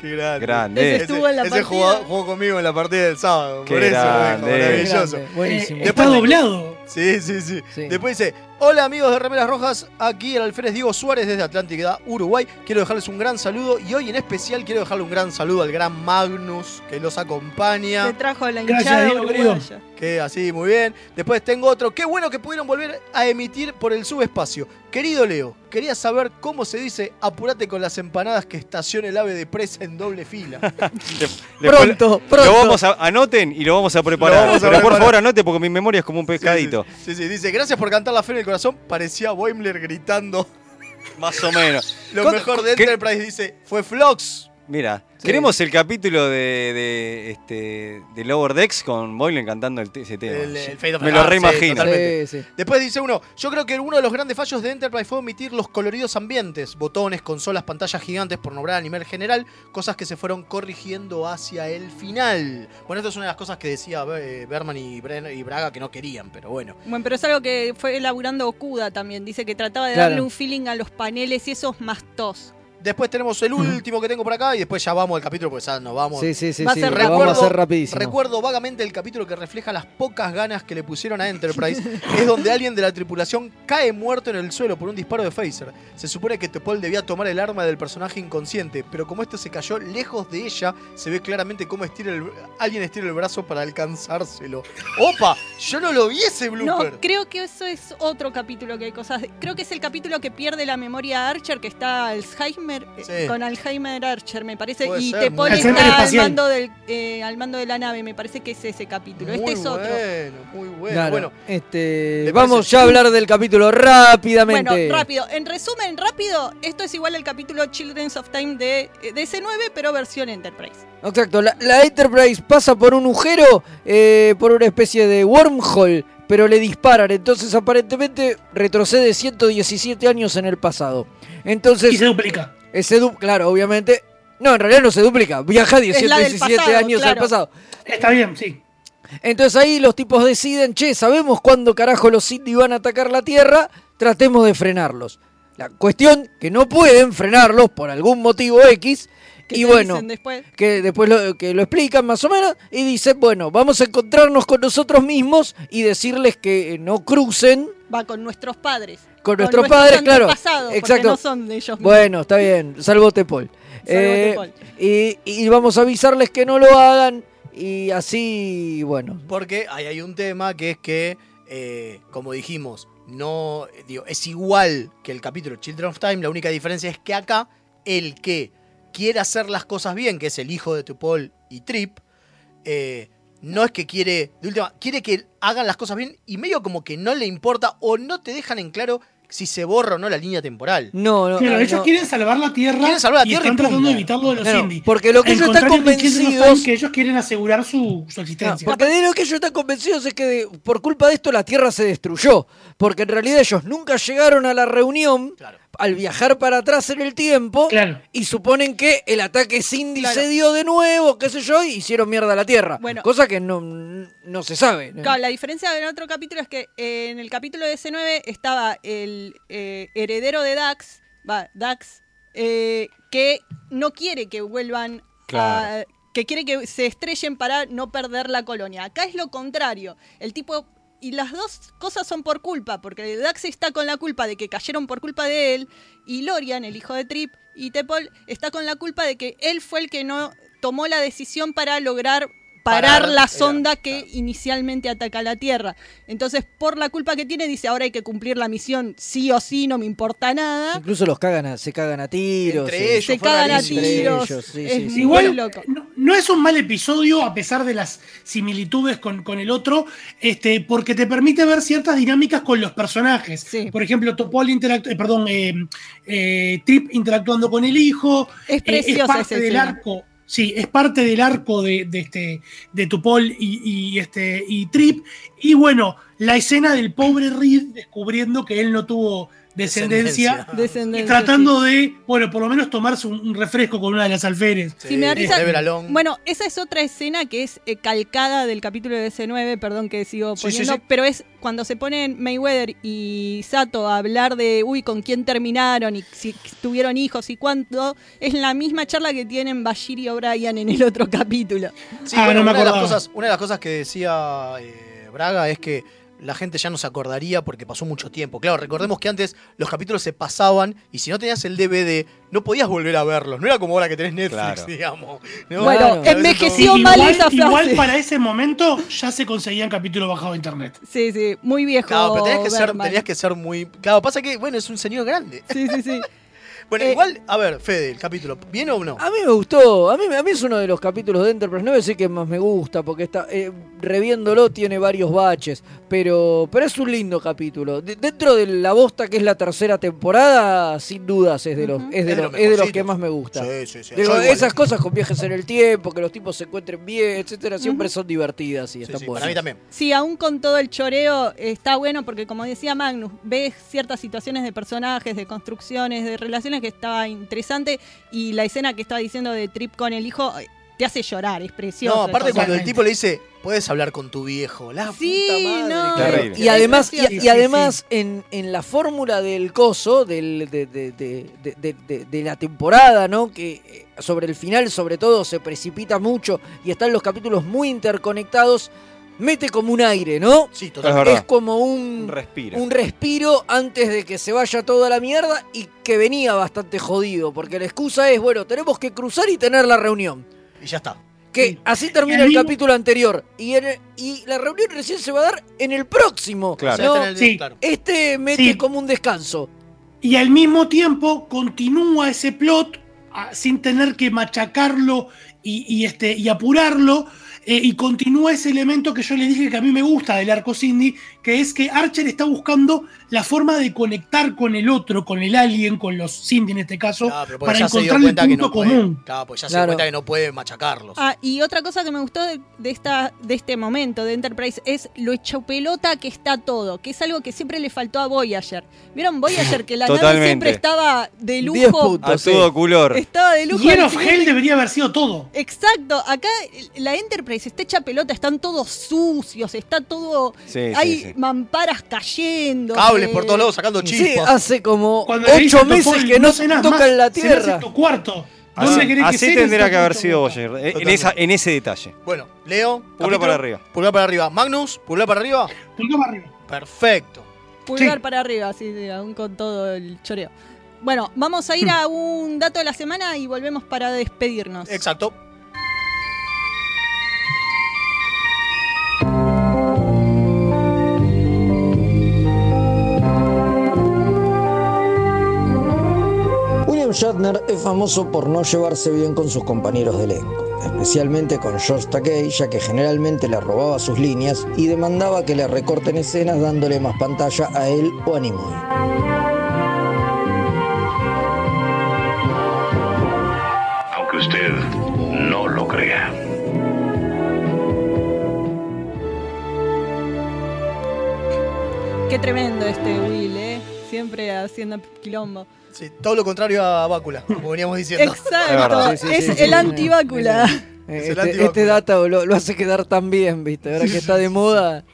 C: Qué grande.
D: Grande. Ese
A: estuvo en la
C: ese
A: partida.
C: jugó, jugó conmigo en la partida del sábado.
D: Qué
C: por eso,
D: grande.
C: maravilloso.
B: Grande, buenísimo.
F: Eh, está doblado.
C: Sí, sí, sí, Después dice, hola amigos de Remeras Rojas, aquí el alférez Diego Suárez desde Atlántida, Uruguay. Quiero dejarles un gran saludo y hoy en especial quiero dejarle un gran saludo al gran Magnus que los acompaña.
A: Se trajo la
F: Gracias,
A: hinchada uruguaya.
C: Que así, muy bien. Después tengo otro. Qué bueno que pudieron volver a emitir por el subespacio. Querido Leo, quería saber cómo se dice apurate con las empanadas que estacione el ave de presa en doble fila.
B: Pronto,
D: Lo
B: pronto.
D: vamos a, anoten y lo vamos a preparar.
C: Lo vamos a
D: Pero por favor anoten porque mi memoria es como un pescadito.
C: Sí, sí, dice, gracias por cantar la fe en el corazón. Parecía Boimler gritando.
D: Más o menos.
C: Lo mejor de
D: ¿qué-
C: Enterprise dice, fue Flox.
D: Mira, queremos el capítulo de, de, este, de Lower Decks con Boylan cantando el ese tema.
C: El, el Fate of
D: Me lo
C: sí,
D: reimagino.
C: Después dice uno, yo creo que uno de los grandes fallos de Enterprise fue omitir los coloridos ambientes, botones, consolas, pantallas gigantes, por nombrar a nivel general, cosas que se fueron corrigiendo hacia el final. Bueno, esto es una de las cosas que decía eh, Berman y, Bren- y Braga que no querían, pero bueno.
A: Bueno, pero es algo que fue elaborando Okuda también. Dice que trataba de
C: Claro.
A: darle un feeling a los paneles y esos más tos.
C: Después tenemos el último que tengo por acá y después ya vamos al capítulo porque ya nos vamos.
B: Sí, sí, sí,
A: Va a
B: sí,
A: ser
B: lo
A: rápido.
B: vamos a hacer rapidísimo.
C: Recuerdo vagamente el capítulo que refleja las pocas ganas que le pusieron a Enterprise. es donde alguien de la tripulación cae muerto en el suelo por un disparo de phaser. Se supone que Topol debía tomar el arma del personaje inconsciente, pero como este se cayó lejos de ella, se ve claramente cómo estira el- alguien estira el brazo para alcanzárselo. ¡Opa! Yo no lo vi ese blooper.
A: No, creo que eso es otro capítulo que hay cosas. de- Creo que es el capítulo que pierde la memoria Archer, que está Alzheimer, eh,
C: Sí.
A: con Alzheimer Archer, me parece.
C: Puede
A: y
C: ser,
A: está
C: bueno.
A: al mando, del, eh, al mando de la nave, me parece que es ese capítulo. este es otro.
C: bueno, muy bueno.
B: Claro,
C: Bueno,
B: este,
C: ¿le
B: vamos
C: parece?
B: ya a hablar del capítulo rápidamente.
A: Bueno, rápido. En resumen, rápido, esto es igual al capítulo Children's of Time de eh, DC9, pero versión Enterprise.
B: Exacto, la, la Enterprise pasa por un agujero, eh, por una especie de wormhole, pero le disparan. Entonces, aparentemente, retrocede 117 años en el pasado. Entonces,
F: Y se duplica.
B: Ese du- claro, obviamente. No, en realidad no se duplica. Viaja
F: Es la del
B: 117
F: pasado,
B: años al
F: claro.
B: pasado.
F: Está bien, sí.
B: Entonces ahí los tipos deciden, che, sabemos cuándo carajo los Cindy van a atacar la Tierra, tratemos de frenarlos. La cuestión que no pueden frenarlos por algún motivo X.
A: ¿Qué
B: Y
A: te
B: bueno,
A: dicen después?
B: que después lo, que lo explican más o menos y dicen, bueno, vamos a encontrarnos con nosotros mismos y decirles que eh, no crucen
A: Va con nuestros padres.
B: con nuestros padres, claro.
A: antepasados,
B: Exacto.
A: Porque no son de ellos mismos.
B: Bueno, está bien, salvo Tepol. Eh,
A: Tepol.
B: y, y vamos a avisarles que no lo hagan y así, bueno.
C: Porque ahí hay un tema que es que, eh, como dijimos, no digo, es igual que el capítulo Children of Time. La única diferencia es que acá el que quiere hacer las cosas bien, que es el hijo de Tupol y Trip, eh, no es que quiere, de última, quiere que hagan las cosas bien y medio como que no le importa o no te dejan en claro si se borra o no la línea temporal.
B: No, no.
F: Claro, ellos
B: no.
F: quieren salvar la Tierra,
C: Quieren salvar la
F: y
C: Tierra
F: están
C: y
F: tratando de
C: punto.
F: evitar lo de los
B: No,
F: Cindy.
B: porque lo que ellos están convencidos-
F: Time, que ellos quieren asegurar su, su existencia.
B: Porque de lo que ellos están convencidos es que de- por culpa de esto la Tierra se destruyó. Porque en realidad ellos nunca llegaron a la reunión al viajar para atrás en el tiempo y suponen que el ataque Cindy
A: Claro.
B: se dio de nuevo, qué sé yo, y hicieron mierda a la Tierra.
A: Bueno.
B: Cosa que no, no se sabe.
A: Claro, la diferencia del otro capítulo es que eh, en el capítulo de C9 estaba el eh, heredero de Dax, va, Dax, eh, que no quiere que vuelvan
D: Claro.
A: a. que quiere que se estrellen para no perder la colonia. Acá es lo contrario. El tipo. Y las dos cosas son por culpa, porque Dax está con la culpa de que cayeron por culpa de él, y Lorian, el hijo de Trip, y Tepol, está con la culpa de que él fue el que no tomó la decisión para lograr parar,
C: Parar,
A: la
C: era,
A: sonda que inicialmente ataca la Tierra. Entonces, por la culpa que tiene, dice, ahora hay que cumplir la misión sí o sí, no me importa nada.
B: Incluso los cagan a- se cagan a tiros.
C: Entre
B: sí.
C: ellos,
A: Se cagan a tiros.
B: ellos, sí,
A: es
F: Igual,
A: loco.
F: no, no es un mal episodio a pesar de las similitudes con, con el otro, este, porque te permite ver ciertas dinámicas con los personajes. Por ejemplo, Topol interactu- eh, perdón, eh, eh, Trip interactuando con el hijo.
A: Es
F: eh,
A: preciosa
F: parte del arco. Sí, es parte del arco de, este, de Tupol y, y este, y Trip. Y bueno, la escena del pobre Reed descubriendo que él no tuvo descendencia,
A: Descendencia,
F: y tratando de, bueno, por lo menos tomarse un, un refresco con una de las alférez.
A: Sí, me da risa. Bueno, esa es otra escena que es eh, calcada del capítulo de C9, perdón que sigo
C: Sí, sí,
A: poniendo,
C: sí.
A: pero es cuando se ponen Mayweather y Sato a hablar de, uy, con quién terminaron y si tuvieron hijos y cuánto, es la misma charla que tienen Bashir y O'Brien en el otro capítulo.
C: Sí,
F: Ah,
C: bueno,
F: no me
C: una, de las cosas, una de las cosas que decía eh, Braga es que la gente ya no se acordaría porque pasó mucho tiempo. Claro, recordemos que antes los capítulos se pasaban y si no tenías el DVD no podías volver a verlos. No era como ahora que tenés Netflix,
D: Claro.
C: digamos. ¿no?
A: Bueno, envejeció
C: todo-
A: mal
F: igual,
A: esa frase.
F: igual para ese momento ya se conseguían capítulos bajados de internet.
A: Sí, sí, muy viejo.
C: Claro, pero tenías que, ser, tenías que ser muy. Claro, pasa que, bueno, es un señor grande.
A: Sí, sí, sí.
C: Bueno,
A: Eh,
C: igual, a ver, Fede, el capítulo, ¿bien o no?
B: A mí me gustó, a mí, a mí es uno de los capítulos de Enterprise, no voy a decir que más me gusta, porque está eh, reviéndolo tiene varios baches, pero, pero es un lindo capítulo. De- dentro de la bosta que es la tercera temporada, sin dudas es de los, es de
C: Es de
B: los,
C: los
B: es de los que más me gusta.
C: Sí, sí, sí.
B: Digo,
C: Yo igual,
B: esas
C: eh.
B: cosas con viajes en el tiempo, que los tipos se encuentren bien, etcétera, siempre son divertidas y están
C: sí,
B: buenas.
C: para mí también.
A: Sí, aún con todo el choreo está bueno porque como decía Magnus, ves ciertas situaciones de personajes, de construcciones, de relaciones que estaba interesante y la escena que estaba diciendo de Trip con el hijo eh, te hace llorar, es precioso.
C: No, aparte cuando el tipo le dice, puedes hablar con tu viejo. La
A: Sí,
C: puta
A: no.
C: madre.
B: Y además, y, además En, en la fórmula del coso, del, de, de- de- de- de- de- de la temporada, ¿no? Que eh, sobre el final, sobre todo, se precipita mucho y están los capítulos muy interconectados, mete como un aire, ¿no?
C: Sí,
D: Es
C: totalmente.
D: verdad.
B: Es como un,
D: Respira.
B: un respiro antes de que se vaya toda la mierda y que venía bastante jodido, porque la excusa es, bueno, tenemos que cruzar y tener la reunión.
C: Y ya está.
B: Que así termina
F: Y
B: el capítulo anterior. Y, en el- y la reunión recién se va a dar en el próximo.
D: Claro.
F: Sí.
C: claro.
B: Este mete
F: Sí.
B: como un descanso.
F: Y al mismo tiempo continúa ese plot ah, sin tener que machacarlo y, y, este, y apurarlo. eh, y continúa ese elemento que yo le dije que a mí me gusta del arco Cindy, que es que Archer está buscando la forma de conectar con el otro, con el alien, con los Cindy en este caso,
C: Claro,
F: para
C: ya se dio
F: encontrar el
C: cuenta que
F: punto
C: no puede.
F: común.
C: Claro, pues ya se dio cuenta que no puede machacarlos.
A: Ah, y otra cosa que me gustó de, de esta, de este momento de Enterprise es lo hecho pelota que está todo, que es algo que siempre le faltó a Voyager. ¿Vieron Voyager? Que la nave siempre estaba de
B: 10
A: lujo.
B: puntos.
D: A todo color.
A: Estaba de lujo. Final.
F: Hell debería haber sido todo.
A: Exacto, acá la Enterprise está hecha pelota, están todos sucios, está todo.
D: Sí,
A: hay
D: sí.
A: mamparas cayendo.
C: Cables
A: eh,
C: por todos lados sacando
B: Sí,
C: chispas.
B: hace como
F: Cuando
B: ocho meses que no
F: cenás
B: tocan
F: más,
B: la
F: en
B: tierra.
F: tu cuarto.
D: Así,
F: ¿Dónde querés que
D: así tendría
F: En
D: que haber sido Voyager. eh, En,
C: Totalmente.
D: esa, en ese detalle.
C: Bueno, Leo.
D: Pulgar para arriba.
C: Pulgar para arriba. Magnus, pulgar para arriba.
F: Pulgar para arriba.
C: Perfecto.
A: Pulgar
F: Sí.
A: para arriba, sí, sí, aún con todo el choreo. Bueno, vamos a ir a un dato de la semana y volvemos para despedirnos.
C: Exacto.
B: William Shatner es famoso por no llevarse bien con sus compañeros de elenco, especialmente con George Takei, ya que generalmente le robaba sus líneas y demandaba que le recorten escenas dándole más pantalla a él o a Nimoy.
T: Usted no lo crea.
A: Qué tremendo este Will, ¿eh? Siempre haciendo quilombo.
C: Sí, todo lo contrario a Bácula, como veníamos diciendo.
A: Exacto,
B: Sí, sí,
A: es
B: sí,
A: el
C: Es el
B: Este,
C: antivacuna.
B: este dato lo, lo hace quedar tan bien, ¿viste? Ahora que está de moda.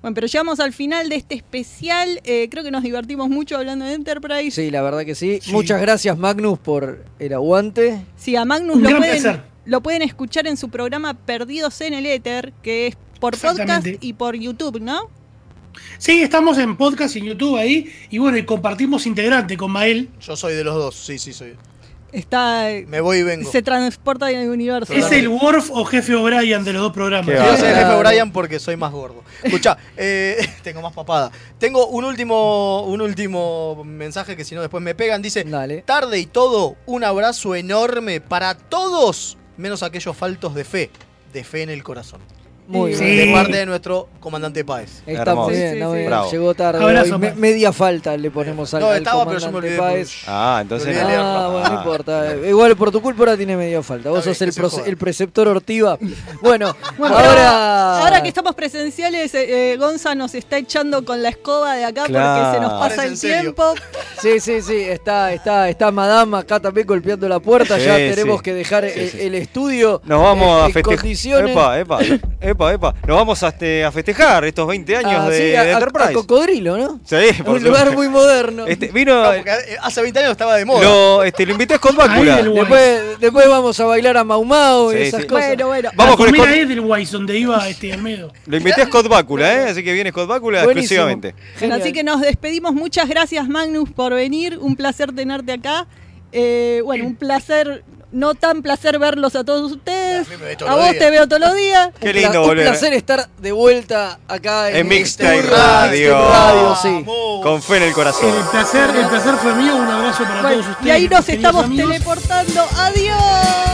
A: Bueno, pero llegamos al final de este especial. Eh, creo que nos divertimos mucho hablando de Enterprise.
B: Sí, la verdad que sí. Muchas gracias, Magnus, por el aguante.
A: Sí, a Magnus
F: Un
A: lo pueden,
F: placer.
A: lo pueden escuchar en su programa Perdidos en el Éter, que es por podcast y por YouTube, ¿no?
F: Sí, estamos en podcast y en YouTube ahí. Y bueno, y compartimos integrante con Mael.
C: Yo soy de los dos, sí, sí, soy.
A: Está.
C: Me voy y vengo.
A: Se transporta en el universo.
F: Es el Worf o jefe O'Brien de los dos programas.
C: Soy el jefe
B: Claro.
C: Brian porque soy más gordo. Escucha, eh, tengo más papada. Tengo un último, un último mensaje que si no después me pegan. Dice,
B: Dale.
C: tarde y todo, un abrazo enorme para todos, menos aquellos faltos de fe, de fe en el corazón.
B: Muy
A: Sí.
B: bien.
C: De parte de nuestro comandante Páez.
B: Está muy bien,
A: Sí,
B: está
A: sí,
B: muy
A: sí.
B: bien.
D: Bravo.
B: Llegó tarde. Hoy. Me- media falta le ponemos al,
C: No,
B: al
C: estaba, pero yo me.
B: Páez.
D: Ah, entonces no.
B: Ah, bueno, no
D: Ah.
B: importa. Igual por tu culpa ahora tiene media falta. Vos sos el, preceptor Ortiva. Bueno, ahora.
A: ahora que estamos presenciales, eh, eh, Gonza nos está echando con la escoba de acá porque se nos pasa el tiempo.
B: Sí, sí, sí. Está, está, está Madame acá también golpeando la puerta.
D: Sí,
B: ya tenemos
D: sí.
B: que dejar
D: Sí,
B: el,
D: sí.
B: el estudio.
D: Nos vamos
B: eh,
D: a festejar.
B: condiciones.
D: Epa, epa, epa, epa. Nos vamos a, este, a festejar estos 20 años
B: Ah,
D: de,
B: sí,
D: de
B: a-
D: Enterprise.
B: a Cocodrilo, ¿no?
D: sí, por
B: Un lugar muy moderno.
D: Este, vino.
C: No, hace 20 años estaba de moda.
D: Lo, este, lo invité con Bácula.
B: Después, después vamos a bailar a Mau Mau y
D: Sí,
B: esas
D: sí.
B: cosas.
A: Bueno, bueno.
D: Vamos
F: a
D: con
F: a Edelweiss, donde iba este, al medio pedo.
D: Lo invité a Scott Bakula, ¿eh? Así que viene Scott Bakula
B: Buenísimo.
D: exclusivamente.
A: Así que nos despedimos. Muchas gracias, Magnus, por venir. Un placer tenerte acá. Eh, bueno, un placer, no tan placer verlos a todos ustedes. A vos
C: días.
A: te veo todos los días.
D: Qué lindo volver.
B: Un placer estar de vuelta acá en,
D: En Mixtape
B: este-
D: Radio.
B: Radio, sí.
D: Con fe en el corazón.
F: El placer, el placer fue mío. Un abrazo para
A: Bueno,
F: todos ustedes.
A: y ahí nos estamos
F: amigos.
A: teleportando. ¡Adiós!